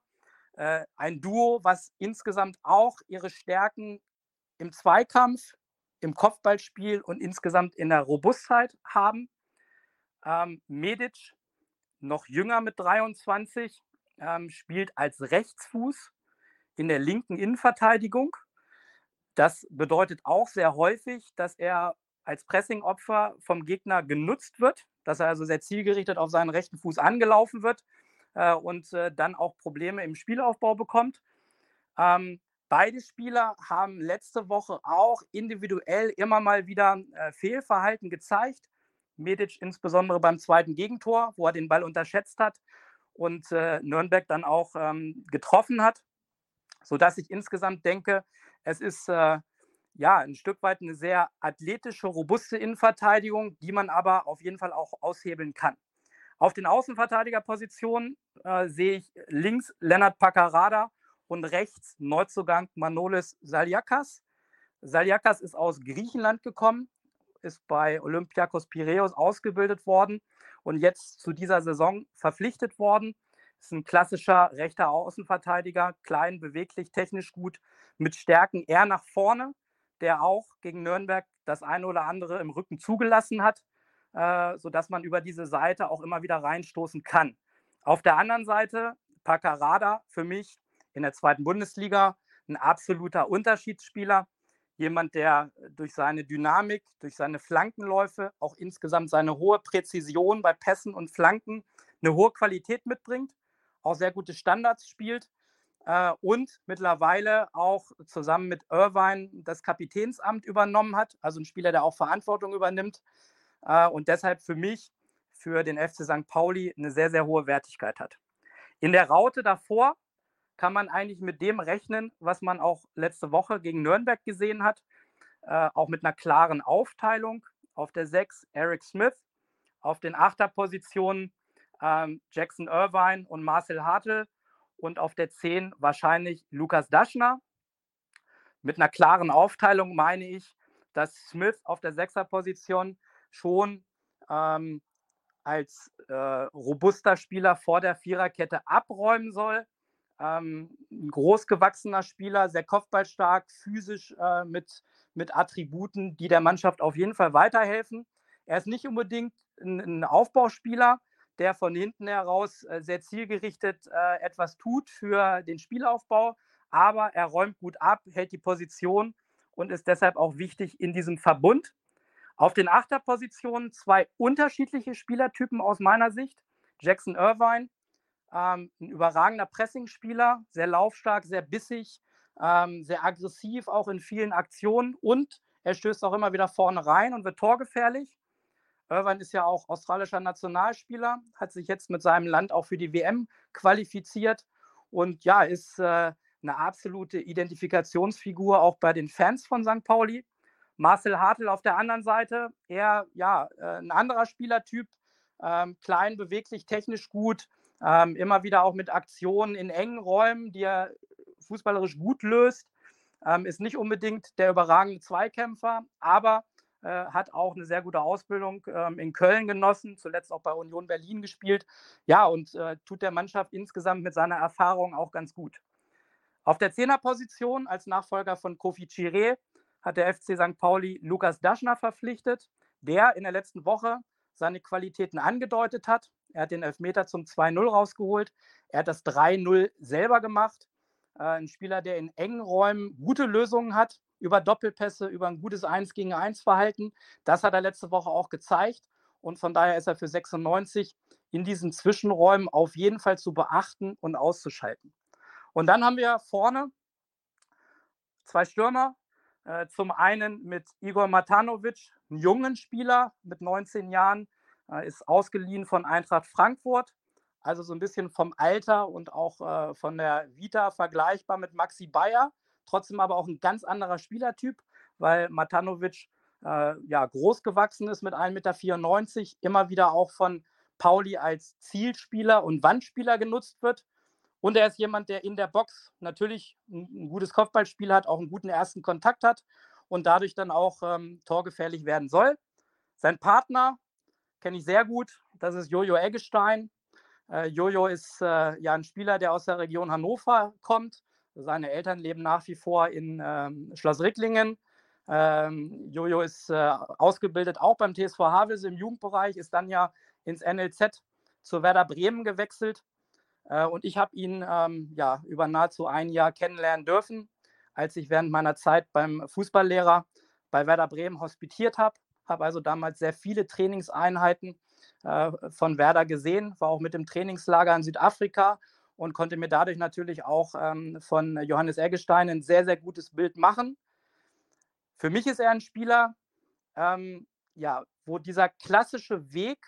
E: Äh, ein Duo, was insgesamt auch ihre Stärken im Zweikampf, im Kopfballspiel und insgesamt in der Robustheit haben. Ähm, Medic, noch jünger mit 23, ähm, spielt als Rechtsfuß in der linken Innenverteidigung. Das bedeutet auch sehr häufig, dass er als Pressingopfer vom Gegner genutzt wird, dass er also sehr zielgerichtet auf seinen rechten Fuß angelaufen wird und äh, dann auch Probleme im Spielaufbau bekommt. Ähm, beide Spieler haben letzte Woche auch individuell immer mal wieder äh, Fehlverhalten gezeigt. Medic insbesondere beim zweiten Gegentor, wo er den Ball unterschätzt hat und äh, Nürnberg dann auch ähm, getroffen hat, sodass ich insgesamt denke, es ist äh, ja ein Stück weit eine sehr athletische, robuste Innenverteidigung, die man aber auf jeden Fall auch aushebeln kann. Auf den Außenverteidigerpositionen äh, sehe ich links Lennart Paccarada und rechts Neuzugang Manolis Saliakas. Saliakas ist aus Griechenland gekommen, ist bei Olympiakos Piraeus ausgebildet worden und jetzt zu dieser Saison verpflichtet worden. Ist ein klassischer rechter Außenverteidiger, klein, beweglich, technisch gut, mit Stärken eher nach vorne, der auch gegen Nürnberg das eine oder andere im Rücken zugelassen hat äh, sodass man über diese Seite auch immer wieder reinstoßen kann. Auf der anderen Seite, Paccarada für mich in der zweiten Bundesliga ein absoluter Unterschiedsspieler. Jemand, der durch seine Dynamik, durch seine Flankenläufe, auch insgesamt seine hohe Präzision bei Pässen und Flanken eine hohe Qualität mitbringt, auch sehr gute Standards spielt äh, und mittlerweile auch zusammen mit Irvine das Kapitänsamt übernommen hat. Also ein Spieler, der auch Verantwortung übernimmt und deshalb für mich, für den FC St. Pauli, eine sehr, sehr hohe Wertigkeit hat. In der Raute davor kann man eigentlich mit dem rechnen, was man auch letzte Woche gegen Nürnberg gesehen hat. Äh, auch mit einer klaren Aufteilung. Auf der 6 Eric Smith, auf den Achterpositionen ähm, Jackson Irvine und Marcel Hartl und auf der 10 wahrscheinlich Lukas Daschner. Mit einer klaren Aufteilung meine ich, dass Smith auf der Sechserposition schon ähm, als äh, robuster Spieler vor der Viererkette abräumen soll. Ähm, ein großgewachsener Spieler, sehr kopfballstark, physisch äh, mit, mit Attributen, die der Mannschaft auf jeden Fall weiterhelfen. Er ist nicht unbedingt ein, ein Aufbauspieler, der von hinten heraus äh, sehr zielgerichtet äh, etwas tut für den Spielaufbau, aber er räumt gut ab, hält die Position und ist deshalb auch wichtig in diesem Verbund. Auf den Achterpositionen zwei unterschiedliche Spielertypen aus meiner Sicht. Jackson Irvine, ähm, ein überragender Pressingspieler, sehr laufstark, sehr bissig, ähm, sehr aggressiv, auch in vielen Aktionen und er stößt auch immer wieder vorne rein und wird torgefährlich. Irvine ist ja auch australischer Nationalspieler, hat sich jetzt mit seinem Land auch für die WM qualifiziert und ja, ist äh, eine absolute Identifikationsfigur auch bei den Fans von St. Pauli. Marcel Hartl auf der anderen Seite, eher ja, äh, ein anderer Spielertyp, ähm, klein, beweglich, technisch gut, ähm, immer wieder auch mit Aktionen in engen Räumen, die er fußballerisch gut löst. Ähm, ist nicht unbedingt der überragende Zweikämpfer, aber äh, hat auch eine sehr gute Ausbildung ähm, in Köln genossen, zuletzt auch bei Union Berlin gespielt. Ja, und äh, tut der Mannschaft insgesamt mit seiner Erfahrung auch ganz gut. Auf der Zehnerposition als Nachfolger von Kofi Chiré hat der FC St. Pauli Lukas Daschner verpflichtet, der in der letzten Woche seine Qualitäten angedeutet hat. Er hat den Elfmeter zum 2-0 rausgeholt. Er hat das 3-0 selber gemacht. Äh, ein Spieler, der in engen Räumen gute Lösungen hat, über Doppelpässe, über ein gutes 1 gegen 1 Verhalten. Das hat er letzte Woche auch gezeigt. Und von daher ist er für 96 in diesen Zwischenräumen auf jeden Fall zu beachten und auszuschalten. Und dann haben wir vorne zwei Stürmer. Äh, zum einen mit Igor Matanovic, einen jungen Spieler mit 19 Jahren, äh, ist ausgeliehen von Eintracht Frankfurt. Also so ein bisschen vom Alter und auch äh, von der Vita vergleichbar mit Maxi Bayer. Trotzdem aber auch ein ganz anderer Spielertyp, weil Matanovic äh, ja, groß gewachsen ist mit 1,94 Meter, immer wieder auch von Pauli als Zielspieler und Wandspieler genutzt wird. Und er ist jemand, der in der Box natürlich ein, gutes Kopfballspiel hat, auch einen guten ersten Kontakt hat und dadurch dann auch ähm, torgefährlich werden soll. Sein Partner kenne ich sehr gut, das ist Jojo Eggestein. Äh, Jojo ist äh, ja ein Spieler, der aus der Region Hannover kommt. Seine Eltern leben nach wie vor in ähm, Schloss Ricklingen. Ähm, Jojo ist äh, ausgebildet auch beim TSV Havelse im Jugendbereich, ist dann ja ins NLZ zu Werder Bremen gewechselt und ich habe ihn ähm, ja, über nahezu ein Jahr kennenlernen dürfen, als ich während meiner Zeit beim Fußballlehrer bei Werder Bremen hospitiert habe. Habe also damals sehr viele Trainingseinheiten äh, von Werder gesehen, war auch mit dem Trainingslager in Südafrika und konnte mir dadurch natürlich auch ähm, von Johannes Eggestein ein sehr, sehr gutes Bild machen. Für mich ist er ein Spieler, ähm, ja, wo dieser klassische Weg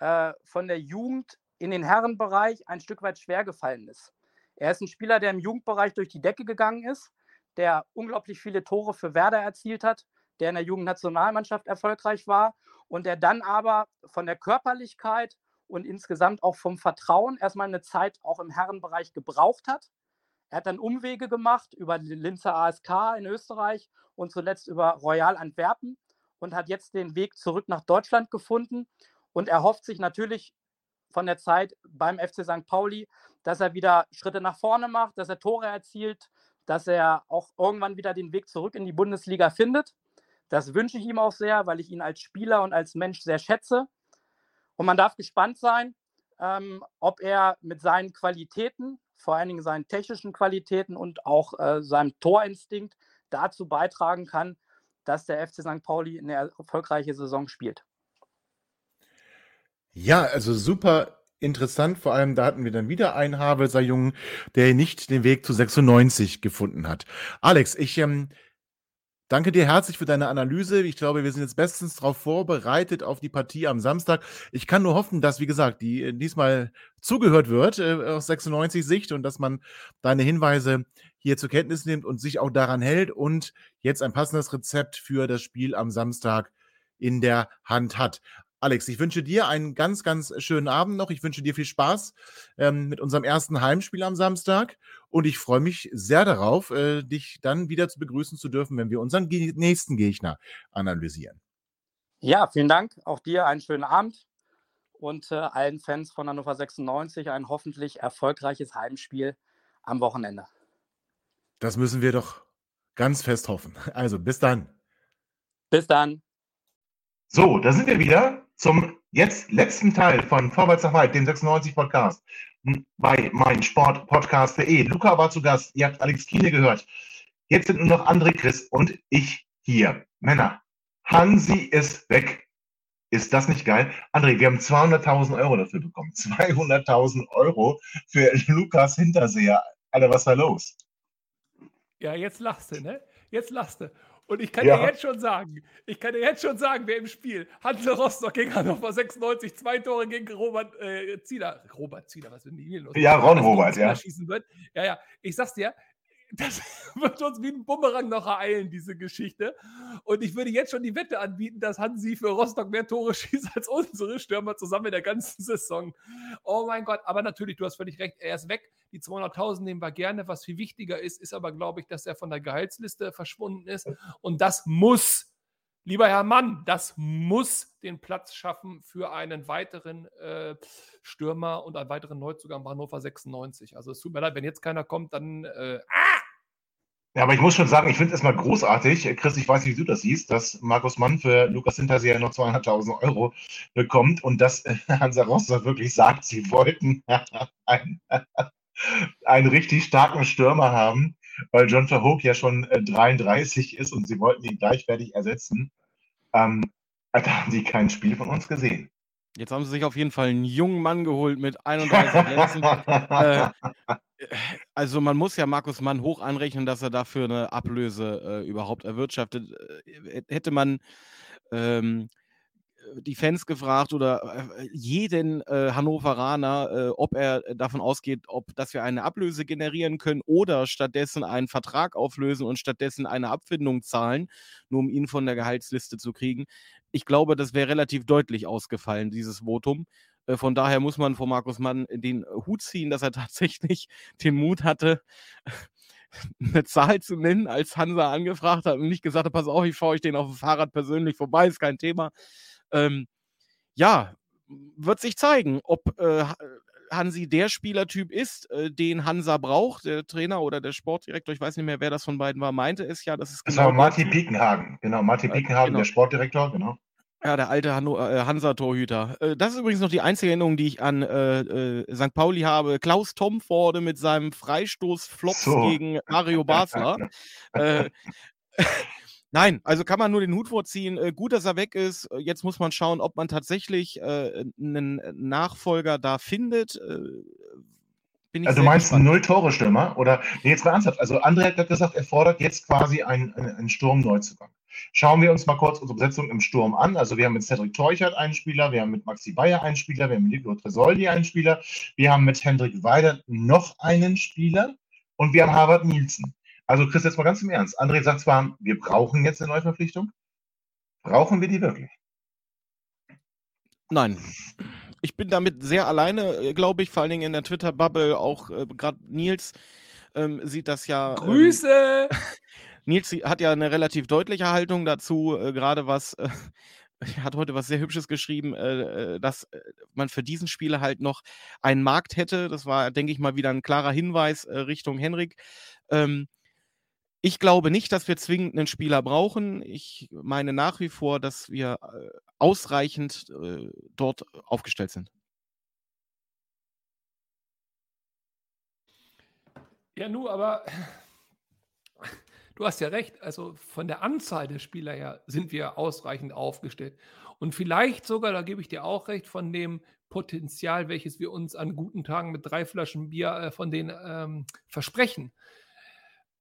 E: äh, von der Jugend in den Herrenbereich ein Stück weit schwer gefallen ist. Er ist ein Spieler, der im Jugendbereich durch die Decke gegangen ist, der unglaublich viele Tore für Werder erzielt hat, der in der Jugendnationalmannschaft erfolgreich war und der dann aber von der Körperlichkeit und insgesamt auch vom Vertrauen erstmal eine Zeit auch im Herrenbereich gebraucht hat. Er hat dann Umwege gemacht über die Linzer ASK in Österreich und zuletzt über Royal Antwerpen und hat jetzt den Weg zurück nach Deutschland gefunden und erhofft sich natürlich von der Zeit beim FC St. Pauli, dass er wieder Schritte nach vorne macht, dass er Tore erzielt, dass er auch irgendwann wieder den Weg zurück in die Bundesliga findet. Das wünsche ich ihm auch sehr, weil ich ihn als Spieler und als Mensch sehr schätze. Und man darf gespannt sein, ähm, ob er mit seinen Qualitäten, vor allen Dingen seinen technischen Qualitäten und auch äh, seinem Torinstinkt dazu beitragen kann, dass der FC St. Pauli eine erfolgreiche Saison spielt.
A: Ja, also super interessant. Vor allem, da hatten wir dann wieder einen Havelser Jungen, der nicht den Weg zu 96 gefunden hat. Alex, ich ähm,
F: Danke dir herzlich für deine Analyse. Ich glaube, wir sind jetzt bestens darauf vorbereitet auf die Partie am Samstag. Ich kann nur hoffen, dass, wie gesagt, die äh, diesmal zugehört wird äh, aus 96 Sicht und dass man deine Hinweise hier zur Kenntnis nimmt und sich auch daran hält und jetzt ein passendes Rezept für das Spiel am Samstag in der Hand hat. Alex, ich wünsche dir einen ganz, ganz schönen Abend noch. Ich wünsche dir viel Spaß ähm, mit unserem ersten Heimspiel am Samstag. Und ich freue mich sehr darauf, äh, dich dann wieder zu begrüßen zu dürfen, wenn wir unseren ge nächsten Gegner analysieren.
E: Ja, vielen Dank. Auch dir einen schönen Abend und äh, allen Fans von Hannover 96 ein hoffentlich erfolgreiches Heimspiel am Wochenende.
F: Das müssen wir doch ganz fest hoffen. Also bis dann.
E: Bis dann.
A: So, da sind wir wieder zum jetzt letzten Teil von Vorwärts nach Weit, dem 96 Podcast bei meinsportpodcast.de. Luca war zu Gast, ihr habt Alex Kiene gehört. Jetzt sind nur noch André, Chris und ich hier. Männer, Hansi ist weg. Ist das nicht geil? André, wir haben 200.000 Euro dafür bekommen. 200.000 Euro für Lukas Hinterseher. Alter, was da los?
C: Ja, jetzt lachst du, ne? Jetzt lachst du. Und ich kann ja. dir jetzt schon sagen, ich kann dir jetzt schon sagen, wer im Spiel Hansel Rostock gegen Hannover 96, zwei Tore gegen Robert äh, Zieler, Robert Zieler, was sind die hier los?
A: Ja, Ron Robert, ja.
C: Schießen wird. Ja, ja, ich sag's dir, das wird uns wie ein Bumerang noch ereilen, diese Geschichte. Und ich würde jetzt schon die Wette anbieten, dass Hansi für Rostock mehr Tore schießt als unsere Stürmer zusammen in der ganzen Saison. Oh mein Gott, aber natürlich, du hast völlig recht, er ist weg. Die 200.000 nehmen wir gerne. Was viel wichtiger ist, ist aber, glaube ich, dass er von der Gehaltsliste verschwunden ist. Und das muss, lieber Herr Mann, das muss den Platz schaffen für einen weiteren äh, Stürmer und einen weiteren Neuzugang bei Hannover 96. Also es tut mir leid, wenn jetzt keiner kommt, dann äh, ah!
A: Ja, aber ich muss schon sagen, ich finde es erstmal großartig. Chris, ich weiß nicht, wie du das siehst, dass Markus Mann für Lukas Hinterseher noch 200.000 Euro bekommt und dass Hansa Rostock wirklich sagt, sie wollten einen, einen richtig starken Stürmer haben, weil John Verhoek ja schon 33 ist und sie wollten ihn gleichwertig ersetzen. Ähm, da haben sie kein Spiel von uns gesehen.
D: Jetzt haben sie sich auf jeden Fall einen jungen Mann geholt mit 31 Plätzen. äh, also man muss ja Markus Mann hoch anrechnen, dass er dafür eine Ablöse äh, überhaupt erwirtschaftet. Äh, hätte man ähm, die Fans gefragt oder äh, jeden äh, Hannoveraner, äh, ob er davon ausgeht, ob dass wir eine Ablöse generieren können oder stattdessen einen Vertrag auflösen und stattdessen eine Abfindung zahlen, nur um ihn von der Gehaltsliste zu kriegen. Ich glaube, das wäre relativ deutlich ausgefallen, dieses Votum. Äh, von daher muss man vor Markus Mann den Hut ziehen, dass er tatsächlich den Mut hatte, eine Zahl zu nennen, als Hansa angefragt hat und nicht gesagt hat, pass auf, ich fahre euch den auf dem Fahrrad persönlich vorbei, ist kein Thema. Ähm, ja, wird sich zeigen, ob äh, Hansi der Spielertyp ist, äh, den Hansa braucht, der Trainer oder der Sportdirektor, ich weiß nicht mehr, wer das von beiden war, meinte es ja, das ist
A: genau. Das war Martin Piekenhagen, genau, Martin Piekenhagen, genau. der Sportdirektor, genau.
D: Ja, der alte äh, Hansa-Torhüter. Äh, das ist übrigens noch die einzige Erinnerung, die ich an äh, äh, St. Pauli habe. Klaus Tomforde mit seinem Freistoß-Flops so. gegen Mario Basler. Äh, nein, also kann man nur den Hut vorziehen. Äh, gut, dass er weg ist. Jetzt muss man schauen, ob man tatsächlich einen Nachfolger da findet.
A: also du meinst einen Null-Tore-Stürmer? Oder nee, jetzt mal ernsthaft. Also André hat gesagt, er fordert jetzt quasi einen, einen Sturmneuzugang. Schauen wir uns mal kurz unsere Besetzung im Sturm an. Also wir haben mit Cedric Teuchert einen Spieler, wir haben mit Maxi Bayer einen Spieler, wir haben mit Nico Tresoldi einen Spieler, wir haben mit Hendrik Weider noch einen Spieler und wir haben Harvard Nielsen. Also Chris, jetzt mal ganz im Ernst. André sagt zwar, wir brauchen jetzt eine Neuverpflichtung. Brauchen wir die wirklich?
D: Nein. Ich bin damit sehr alleine, äh, glaube ich, vor allen Dingen in der Twitter-Bubble. Auch äh, gerade Nils ähm, sieht das ja.
C: Ähm, Grüße! Ähm,
D: Nils hat ja eine relativ deutliche Haltung dazu, äh, gerade was, äh, hat heute was sehr Hübsches geschrieben, äh, äh dass äh, man für diesen Spieler halt noch einen Markt hätte. Das war, denke ich mal, wieder ein klarer Hinweis äh, Richtung Henrik. Ähm, ich glaube nicht, dass wir zwingend einen Spieler brauchen. Ich meine nach wie vor, dass wir ausreichend dort aufgestellt sind.
C: Ja, nu, aber du hast ja recht, also von der Anzahl der Spieler her sind wir ausreichend aufgestellt. Und vielleicht sogar, da gebe ich dir auch recht, von dem Potenzial, welches wir uns an guten Tagen mit drei Flaschen Bier äh, von denen ähm, versprechen.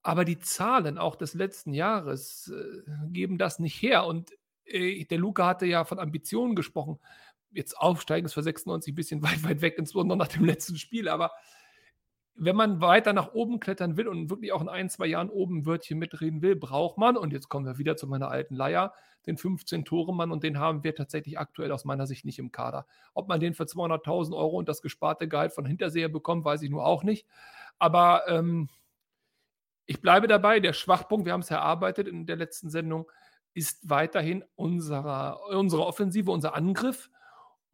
C: aber die Zahlen auch des letzten Jahres äh, geben das nicht her. Und äh, der Luca hatte ja von Ambitionen gesprochen. Jetzt aufsteigen ist für 96 ein bisschen weit, weit weg, insbesondere nach dem letzten Spiel. Aber wenn man weiter nach oben klettern will und wirklich auch in ein, zwei Jahren oben Wörtchen mitreden will, braucht man, und jetzt kommen wir wieder zu meiner alten Leier, den 15-Tore-Mann und den haben wir tatsächlich aktuell aus meiner Sicht nicht im Kader. Ob man den für 200.000 Euro und das gesparte Gehalt von Hinterseher bekommt, weiß ich nur auch nicht. Aber ähm, ich bleibe dabei, der Schwachpunkt, wir haben es erarbeitet in der letzten Sendung, ist weiterhin unsere, unsere Offensive, unser Angriff.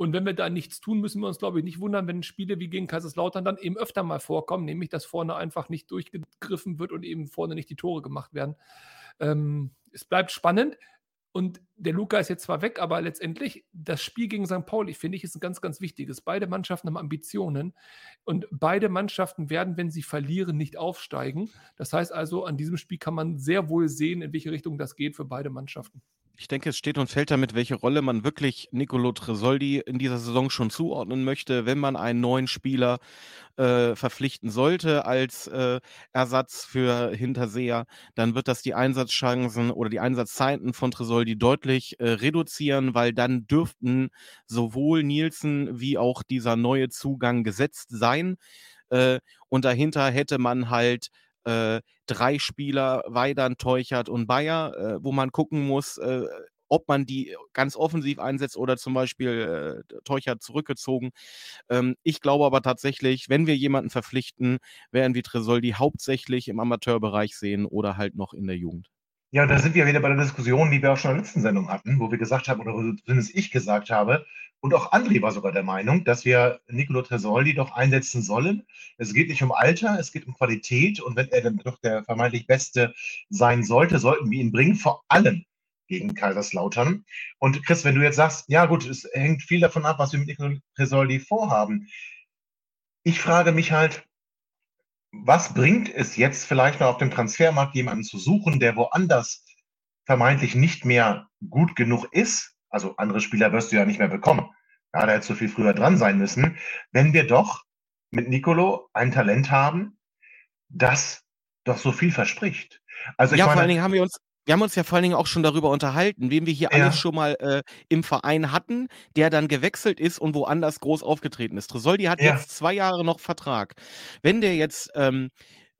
C: Und wenn wir da nichts tun, müssen wir uns, glaube ich, nicht wundern, wenn Spiele wie gegen Kaiserslautern dann eben öfter mal vorkommen, nämlich dass vorne einfach nicht durchgegriffen wird und eben vorne nicht die Tore gemacht werden. Ähm, es bleibt spannend. Und der Luca ist jetzt zwar weg, aber letztendlich das Spiel gegen St. Pauli, finde ich, ist ein ganz, ganz wichtiges. Beide Mannschaften haben Ambitionen und beide Mannschaften werden, wenn sie verlieren, nicht aufsteigen. Das heißt also, an diesem Spiel kann man sehr wohl sehen, in welche Richtung das geht für beide Mannschaften.
D: Ich denke, es steht und fällt damit, welche Rolle man wirklich Nicolo Tresoldi in dieser Saison schon zuordnen möchte, wenn man einen neuen Spieler äh, verpflichten sollte als äh, Ersatz für Hinterseher, dann wird das die Einsatzchancen oder die Einsatzzeiten von Tresoldi deutlich äh, reduzieren, weil dann dürften sowohl Nielsen wie auch dieser neue Zugang gesetzt sein. Äh, und dahinter hätte man halt äh, drei Spieler, Weidern, Teuchert und Bayer, äh, wo man gucken muss, äh, ob man die ganz offensiv einsetzt oder zum Beispiel äh, Teuchert zurückgezogen. Ähm, ich glaube aber tatsächlich, wenn wir jemanden verpflichten, werden wir Tresoldi hauptsächlich im Amateurbereich sehen oder halt noch in der Jugend.
A: Ja, da sind wir wieder bei der Diskussion, die wir auch schon in der letzten Sendung hatten, wo wir gesagt haben, oder zumindest ich gesagt habe, und auch André war sogar der Meinung, dass wir Nicolo Tresoldi doch einsetzen sollen. Es geht nicht um Alter, es geht um Qualität. Und wenn er dann doch der vermeintlich Beste sein sollte, sollten wir ihn bringen, vor allem gegen Kaiserslautern. Und Chris, wenn du jetzt sagst, ja gut, es hängt viel davon ab, was wir mit Nicolo Tresoldi vorhaben. Ich frage mich halt, was bringt es jetzt vielleicht noch auf dem Transfermarkt jemanden zu suchen, der woanders vermeintlich nicht mehr gut genug ist? Also andere Spieler wirst du ja nicht mehr bekommen. Ja, da hätte so viel früher dran sein müssen. Wenn wir doch mit Nicolo ein Talent haben, das doch so viel verspricht.
D: Also ja, meine, vor allen Dingen haben wir uns wir haben uns ja vor allen Dingen auch schon darüber unterhalten, wen wir hier ja. alles schon mal äh, im Verein hatten, der dann gewechselt ist und woanders groß aufgetreten ist. Tresoldi hat ja. jetzt zwei Jahre noch Vertrag. Wenn der jetzt ähm,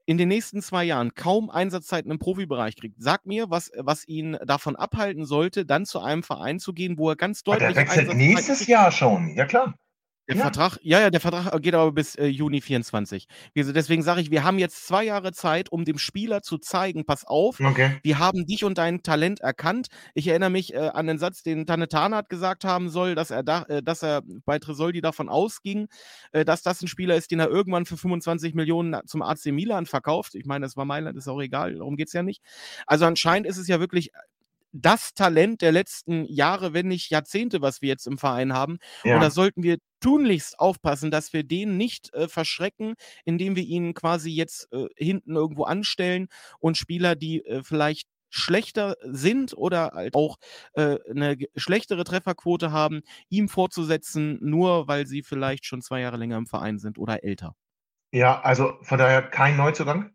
D: in den nächsten zwei Jahren kaum Einsatzzeiten im Profibereich kriegt, sag mir, was, was ihn davon abhalten sollte, dann zu einem Verein zu gehen, wo er ganz deutlich. Aber
A: der wechselt nächstes Jahr schon, ja klar.
D: Der ja. Vertrag, ja, ja, der Vertrag geht aber bis äh, Juni 24. Deswegen sage ich, wir haben jetzt zwei Jahre Zeit, um dem Spieler zu zeigen, pass auf, okay. wir haben dich und dein Talent erkannt. Ich erinnere mich äh, an den Satz, den Tanne Tarnat gesagt haben soll, dass er, da, äh, dass er bei Tresoldi davon ausging, äh, dass das ein Spieler ist, den er irgendwann für 25 Millionen zum AC Milan verkauft. Ich meine, das war Mailand, ist auch egal, darum geht es ja nicht. Also anscheinend ist es ja wirklich das Talent der letzten Jahre, wenn nicht Jahrzehnte, was wir jetzt im Verein haben. Ja. Und da sollten wir tunlichst aufpassen, dass wir den nicht äh, verschrecken, indem wir ihn quasi jetzt äh, hinten irgendwo anstellen und Spieler, die äh, vielleicht schlechter sind oder halt auch äh, eine schlechtere Trefferquote haben, ihm vorzusetzen, nur weil sie vielleicht schon zwei Jahre länger im Verein sind oder älter.
A: Ja, also von daher kein Neuzugang?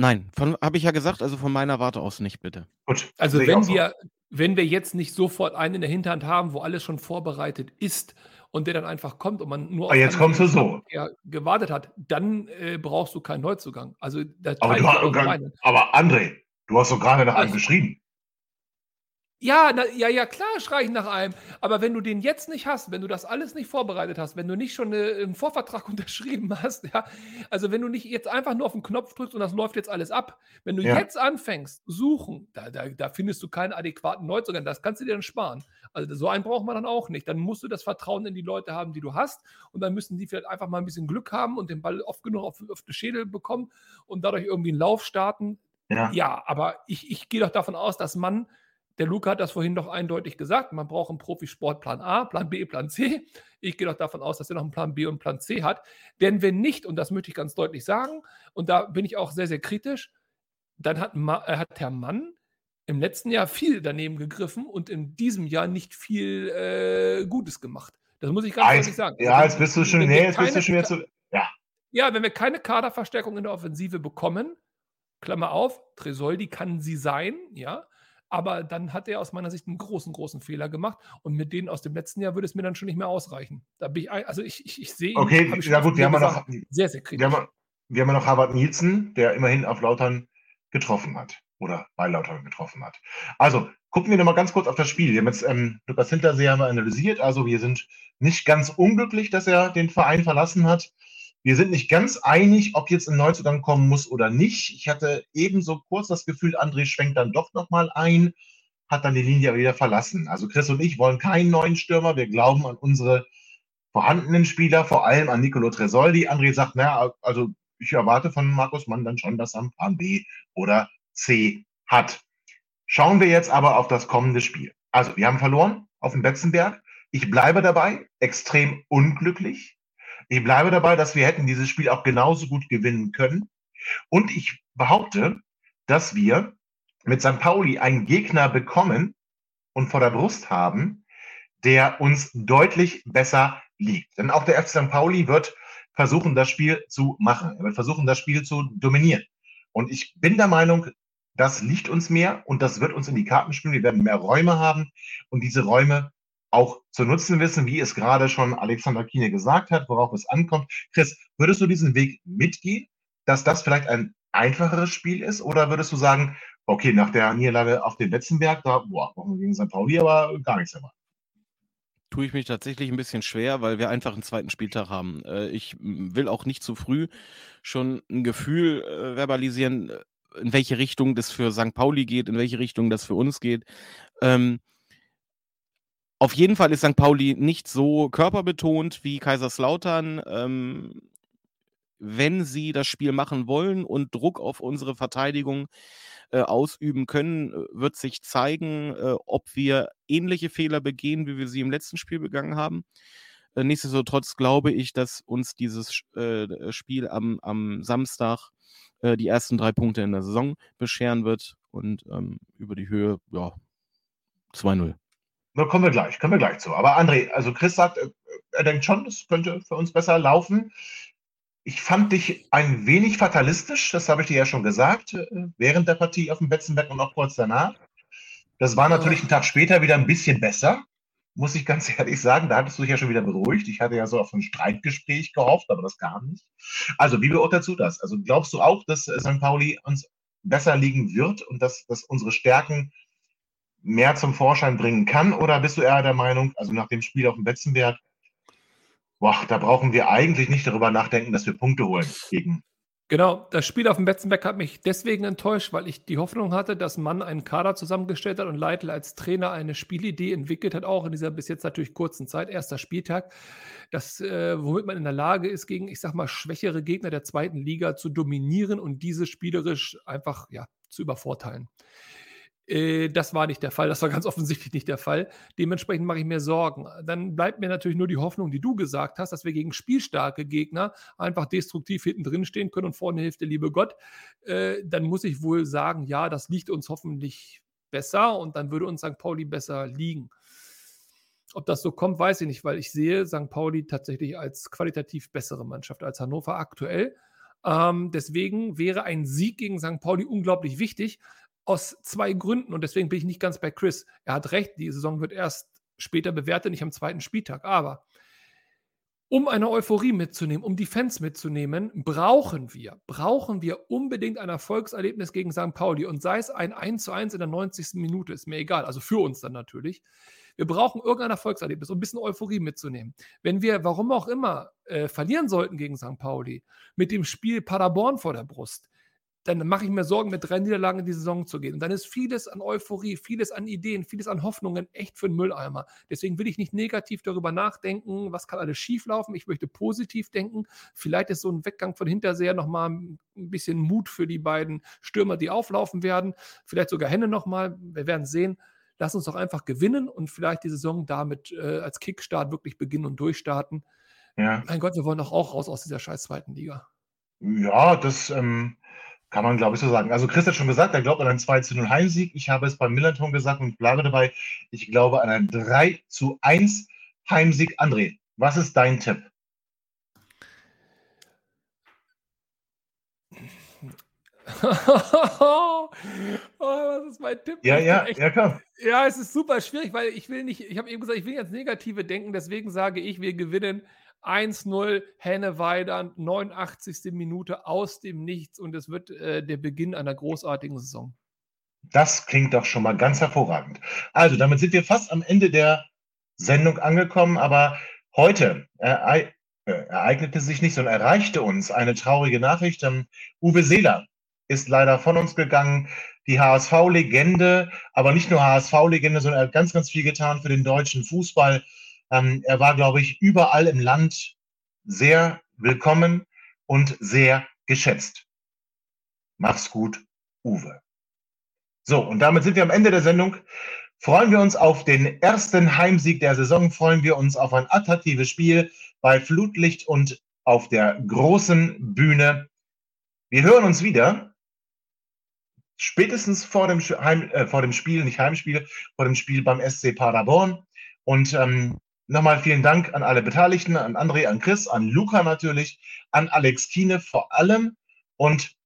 D: Nein, habe ich ja gesagt, also von meiner Warte aus nicht, bitte.
C: Gut. Also wenn wir, wenn wir jetzt nicht sofort einen in der Hinterhand haben, wo alles schon vorbereitet ist und der dann einfach kommt und man nur
A: auf jetzt kommst du so.
C: gewartet hat, dann äh, brauchst du keinen Neuzugang. Also
A: aber, du, aber André, du hast doch gerade nach einem geschrieben.
C: Ja, na, ja, ja, klar schreie ich nach einem. Aber wenn du den jetzt nicht hast, wenn du das alles nicht vorbereitet hast, wenn du nicht schon eine, einen Vorvertrag unterschrieben hast, ja, also wenn du nicht jetzt einfach nur auf den Knopf drückst und das läuft jetzt alles ab, wenn du ja. jetzt anfängst, suchen, da, da, da findest du keinen adäquaten Neuzugang, das kannst du dir dann sparen. Also so einen braucht man dann auch nicht. Dann musst du das Vertrauen in die Leute haben, die du hast und dann müssen die vielleicht einfach mal ein bisschen Glück haben und den Ball oft genug auf, auf den Schädel bekommen und dadurch irgendwie einen Lauf starten. Ja, ja aber ich, ich gehe doch davon aus, dass man der Luca hat das vorhin doch eindeutig gesagt. Man braucht einen Profisport Plan A, Plan B, Plan C. Ich gehe doch davon aus, dass er noch einen Plan B und Plan C hat. Denn wenn nicht, und das möchte ich ganz deutlich sagen, und da bin ich auch sehr, sehr kritisch, dann hat, äh, hat Herr Mann im letzten Jahr viel daneben gegriffen und in diesem Jahr nicht viel äh, Gutes gemacht. Das muss ich ganz deutlich sagen.
A: Ja, jetzt bist du schon, nee, jetzt bist du schon wieder zu. Ja.
C: ja, wenn wir keine Kaderverstärkung in der Offensive bekommen, Klammer auf, Tresoldi kann sie sein, ja, aber dann hat er aus meiner Sicht einen großen, großen Fehler gemacht. Und mit denen aus dem letzten Jahr würde es mir dann schon nicht mehr ausreichen. Da bin ich, also ich, ich, ich sehe ihn,
A: Okay,
C: ich
A: ja gut, wir haben
C: gesagt,
A: noch,
C: sehr, sehr
A: wir
C: kritisch.
A: haben, wir haben noch Harvard Nielsen, der immerhin auf Lautern getroffen hat oder bei Lautern getroffen hat. Also gucken wir nochmal ganz kurz auf das Spiel. Wir haben jetzt ähm, Lukas Hintersee haben wir analysiert. Also wir sind nicht ganz unglücklich, dass er den Verein verlassen hat. Wir sind nicht ganz einig, ob jetzt ein Neuzugang kommen muss oder nicht. Ich hatte ebenso kurz das Gefühl, André schwenkt dann doch nochmal ein, hat dann die Linie wieder verlassen. Also Chris und ich wollen keinen neuen Stürmer. Wir glauben an unsere vorhandenen Spieler, vor allem an Nicolo Tresoldi. André sagt, naja, also ich erwarte von Markus Mann dann schon, dass er einen Plan B oder C hat. Schauen wir jetzt aber auf das kommende Spiel. Also, wir haben verloren auf dem Betzenberg. Ich bleibe dabei, extrem unglücklich. Ich bleibe dabei, dass wir hätten dieses Spiel auch genauso gut gewinnen können. Und ich behaupte, dass wir mit St. Pauli einen Gegner bekommen und vor der Brust haben, der uns deutlich besser liegt. Denn auch der FC St. Pauli wird versuchen, das Spiel zu machen. Er wird versuchen, das Spiel zu dominieren. Und ich bin der Meinung, das liegt uns mehr und das wird uns in die Karten spielen. Wir werden mehr Räume haben und diese Räume auch zu nutzen wissen, wie es gerade schon Alexander Kiene gesagt hat, worauf es ankommt. Chris, würdest du diesen Weg mitgehen, dass das vielleicht ein einfacheres Spiel ist? Oder würdest du sagen, okay, nach der Niederlage auf dem Betzenberg, da boah, brauchen wir gegen St. Pauli aber gar nichts mehr.
D: tue ich mich tatsächlich ein bisschen schwer, weil wir einfach einen zweiten Spieltag haben. Äh, ich will auch nicht zu früh schon ein Gefühl äh, verbalisieren, äh, in welche Richtung das für St. Pauli geht, in welche Richtung das für uns geht. Auf jeden Fall ist St. Pauli nicht so körperbetont wie Kaiserslautern. Ähm, wenn sie das Spiel machen wollen und Druck auf unsere Verteidigung äh, ausüben können, äh, wird sich zeigen, äh, ob wir ähnliche Fehler begehen, wie wir sie im letzten Spiel begangen haben. Äh, nichtsdestotrotz glaube ich, dass uns dieses Sch- äh, Spiel am, am Samstag äh, die ersten drei Punkte in der Saison bescheren wird und ähm, über die Höhe, ja, 2-0.
A: Da kommen wir gleich, kommen wir gleich zu. Aber André, also Chris sagt, äh, er denkt schon, es könnte für uns besser laufen. Ich fand dich ein wenig fatalistisch, das habe ich dir ja schon gesagt, äh, während der Partie auf dem Betzenberg und auch kurz danach. Das war natürlich einen Tag später wieder ein bisschen besser, muss ich ganz ehrlich sagen. Da hattest du dich ja schon wieder beruhigt. Ich hatte ja so auf ein Streitgespräch gehofft, aber das kam nicht. Also, wie beurteilst du das? Also, glaubst du auch, dass äh, St. Pauli uns besser liegen wird und dass, dass unsere Stärken mehr zum Vorschein bringen kann? Oder bist du eher der Meinung, also nach dem Spiel auf dem Betzenberg, boah, da brauchen wir eigentlich nicht darüber nachdenken, dass wir Punkte holen gegen.
C: Genau, das Spiel auf dem Betzenberg hat mich deswegen enttäuscht, weil ich die Hoffnung hatte, dass Mann einen Kader zusammengestellt hat und Leitl als Trainer eine Spielidee entwickelt hat, auch in dieser bis jetzt natürlich kurzen Zeit, erster Spieltag, das, äh, womit man in der Lage ist, gegen, ich sag mal, schwächere Gegner der zweiten Liga zu dominieren und diese spielerisch einfach ja, zu übervorteilen. Äh, Das war nicht der Fall, das war ganz offensichtlich nicht der Fall. Dementsprechend mache ich mir Sorgen. Dann bleibt mir natürlich nur die Hoffnung, die du gesagt hast, dass wir gegen spielstarke Gegner einfach destruktiv hinten drin stehen können und vorne hilft der liebe Gott. Äh, Dann muss ich wohl sagen, ja, das liegt uns hoffentlich besser und dann würde uns St. Pauli besser liegen. Ob das so kommt, weiß ich nicht, weil ich sehe St. Pauli tatsächlich als qualitativ bessere Mannschaft als Hannover aktuell. Ähm, deswegen wäre ein Sieg gegen St. Pauli unglaublich wichtig aus zwei Gründen und deswegen bin ich nicht ganz bei Chris. Er hat recht, die Saison wird erst später bewertet, nicht am zweiten Spieltag. Aber um eine Euphorie mitzunehmen, um die Fans mitzunehmen, brauchen wir, brauchen wir unbedingt ein Erfolgserlebnis gegen St. Pauli und sei es ein 1 zu 1 in der 90. Minute, ist mir egal, also für uns dann natürlich. Wir brauchen irgendein Erfolgserlebnis, um ein bisschen Euphorie mitzunehmen. Wenn wir, warum auch immer, äh, verlieren sollten gegen St. Pauli, mit dem Spiel Paderborn vor der Brust, dann mache ich mir Sorgen, mit drei Niederlagen in die Saison zu gehen. Und dann ist vieles an Euphorie, vieles an Ideen, vieles an Hoffnungen echt für den Mülleimer. Deswegen will ich nicht negativ darüber nachdenken, was kann alles schieflaufen. Ich möchte positiv denken. Vielleicht ist so ein Weggang von Hinterseher nochmal ein bisschen Mut für die beiden Stürmer, die auflaufen werden. Vielleicht sogar Henne nochmal. Wir werden sehen. Lass uns doch einfach gewinnen und vielleicht die Saison damit äh, als Kickstart wirklich beginnen und durchstarten.
A: Ja,
C: Mein Gott, wir wollen doch auch raus aus dieser scheiß zweiten Liga.
A: ja das ähm, kann man, glaube ich, so sagen. Also Chris hat schon gesagt, er glaubt an einen 2 zu 0 Heimsieg. Ich habe es beim Millerton gesagt und bleibe dabei. Ich glaube an einen 3 zu 1 Heimsieg. André, was ist dein Tipp?
C: oh, was ist mein Tipp?
A: Ja, ja,
C: echt,
A: ja, komm.
C: Ja, es ist super schwierig, weil ich will nicht, ich habe eben gesagt, ich will nicht ans Negative denken, deswegen sage ich, wir gewinnen 1-0, Henne Weidand, 89. Minute aus dem Nichts und es wird äh, der Beginn einer großartigen Saison.
A: Das klingt doch schon mal ganz hervorragend. Also, damit sind wir fast am Ende der Sendung angekommen, aber heute erei äh, ereignete sich nicht, sondern erreichte uns eine traurige Nachricht. Ähm, Uwe Seeler ist leider von uns gegangen, die HSV-Legende, aber nicht nur HSV-Legende, sondern er hat ganz, ganz viel getan für den deutschen Fußball. Ähm, er war, glaube ich, überall im Land sehr willkommen und sehr geschätzt. Mach's gut, Uwe. So, und damit sind wir am Ende der Sendung. Freuen wir uns auf den ersten Heimsieg der Saison, freuen wir uns auf ein attraktives Spiel bei Flutlicht und auf der großen Bühne. Wir hören uns wieder, spätestens vor dem, Heim, äh, vor dem Spiel, nicht Heimspiel, vor dem Spiel beim SC Paderborn. Und ähm, nochmal vielen Dank an alle Beteiligten, an André, an Chris, an Luca natürlich, an Alex Kiene vor allem. Und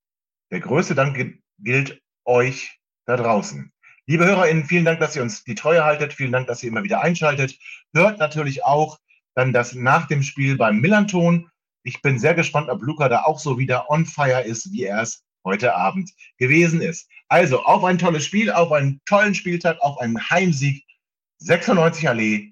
A: der größte Dank gilt euch da draußen. Liebe HörerInnen, vielen Dank, dass ihr uns die Treue haltet. Vielen Dank, dass ihr immer wieder einschaltet. Hört natürlich auch dann das nach dem Spiel beim Millanton. Ich bin sehr gespannt, ob Luca da auch so wieder on fire ist, wie er es heute Abend gewesen ist. Also auf ein tolles Spiel, auf einen tollen Spieltag, auf einen Heimsieg. 96 Allee.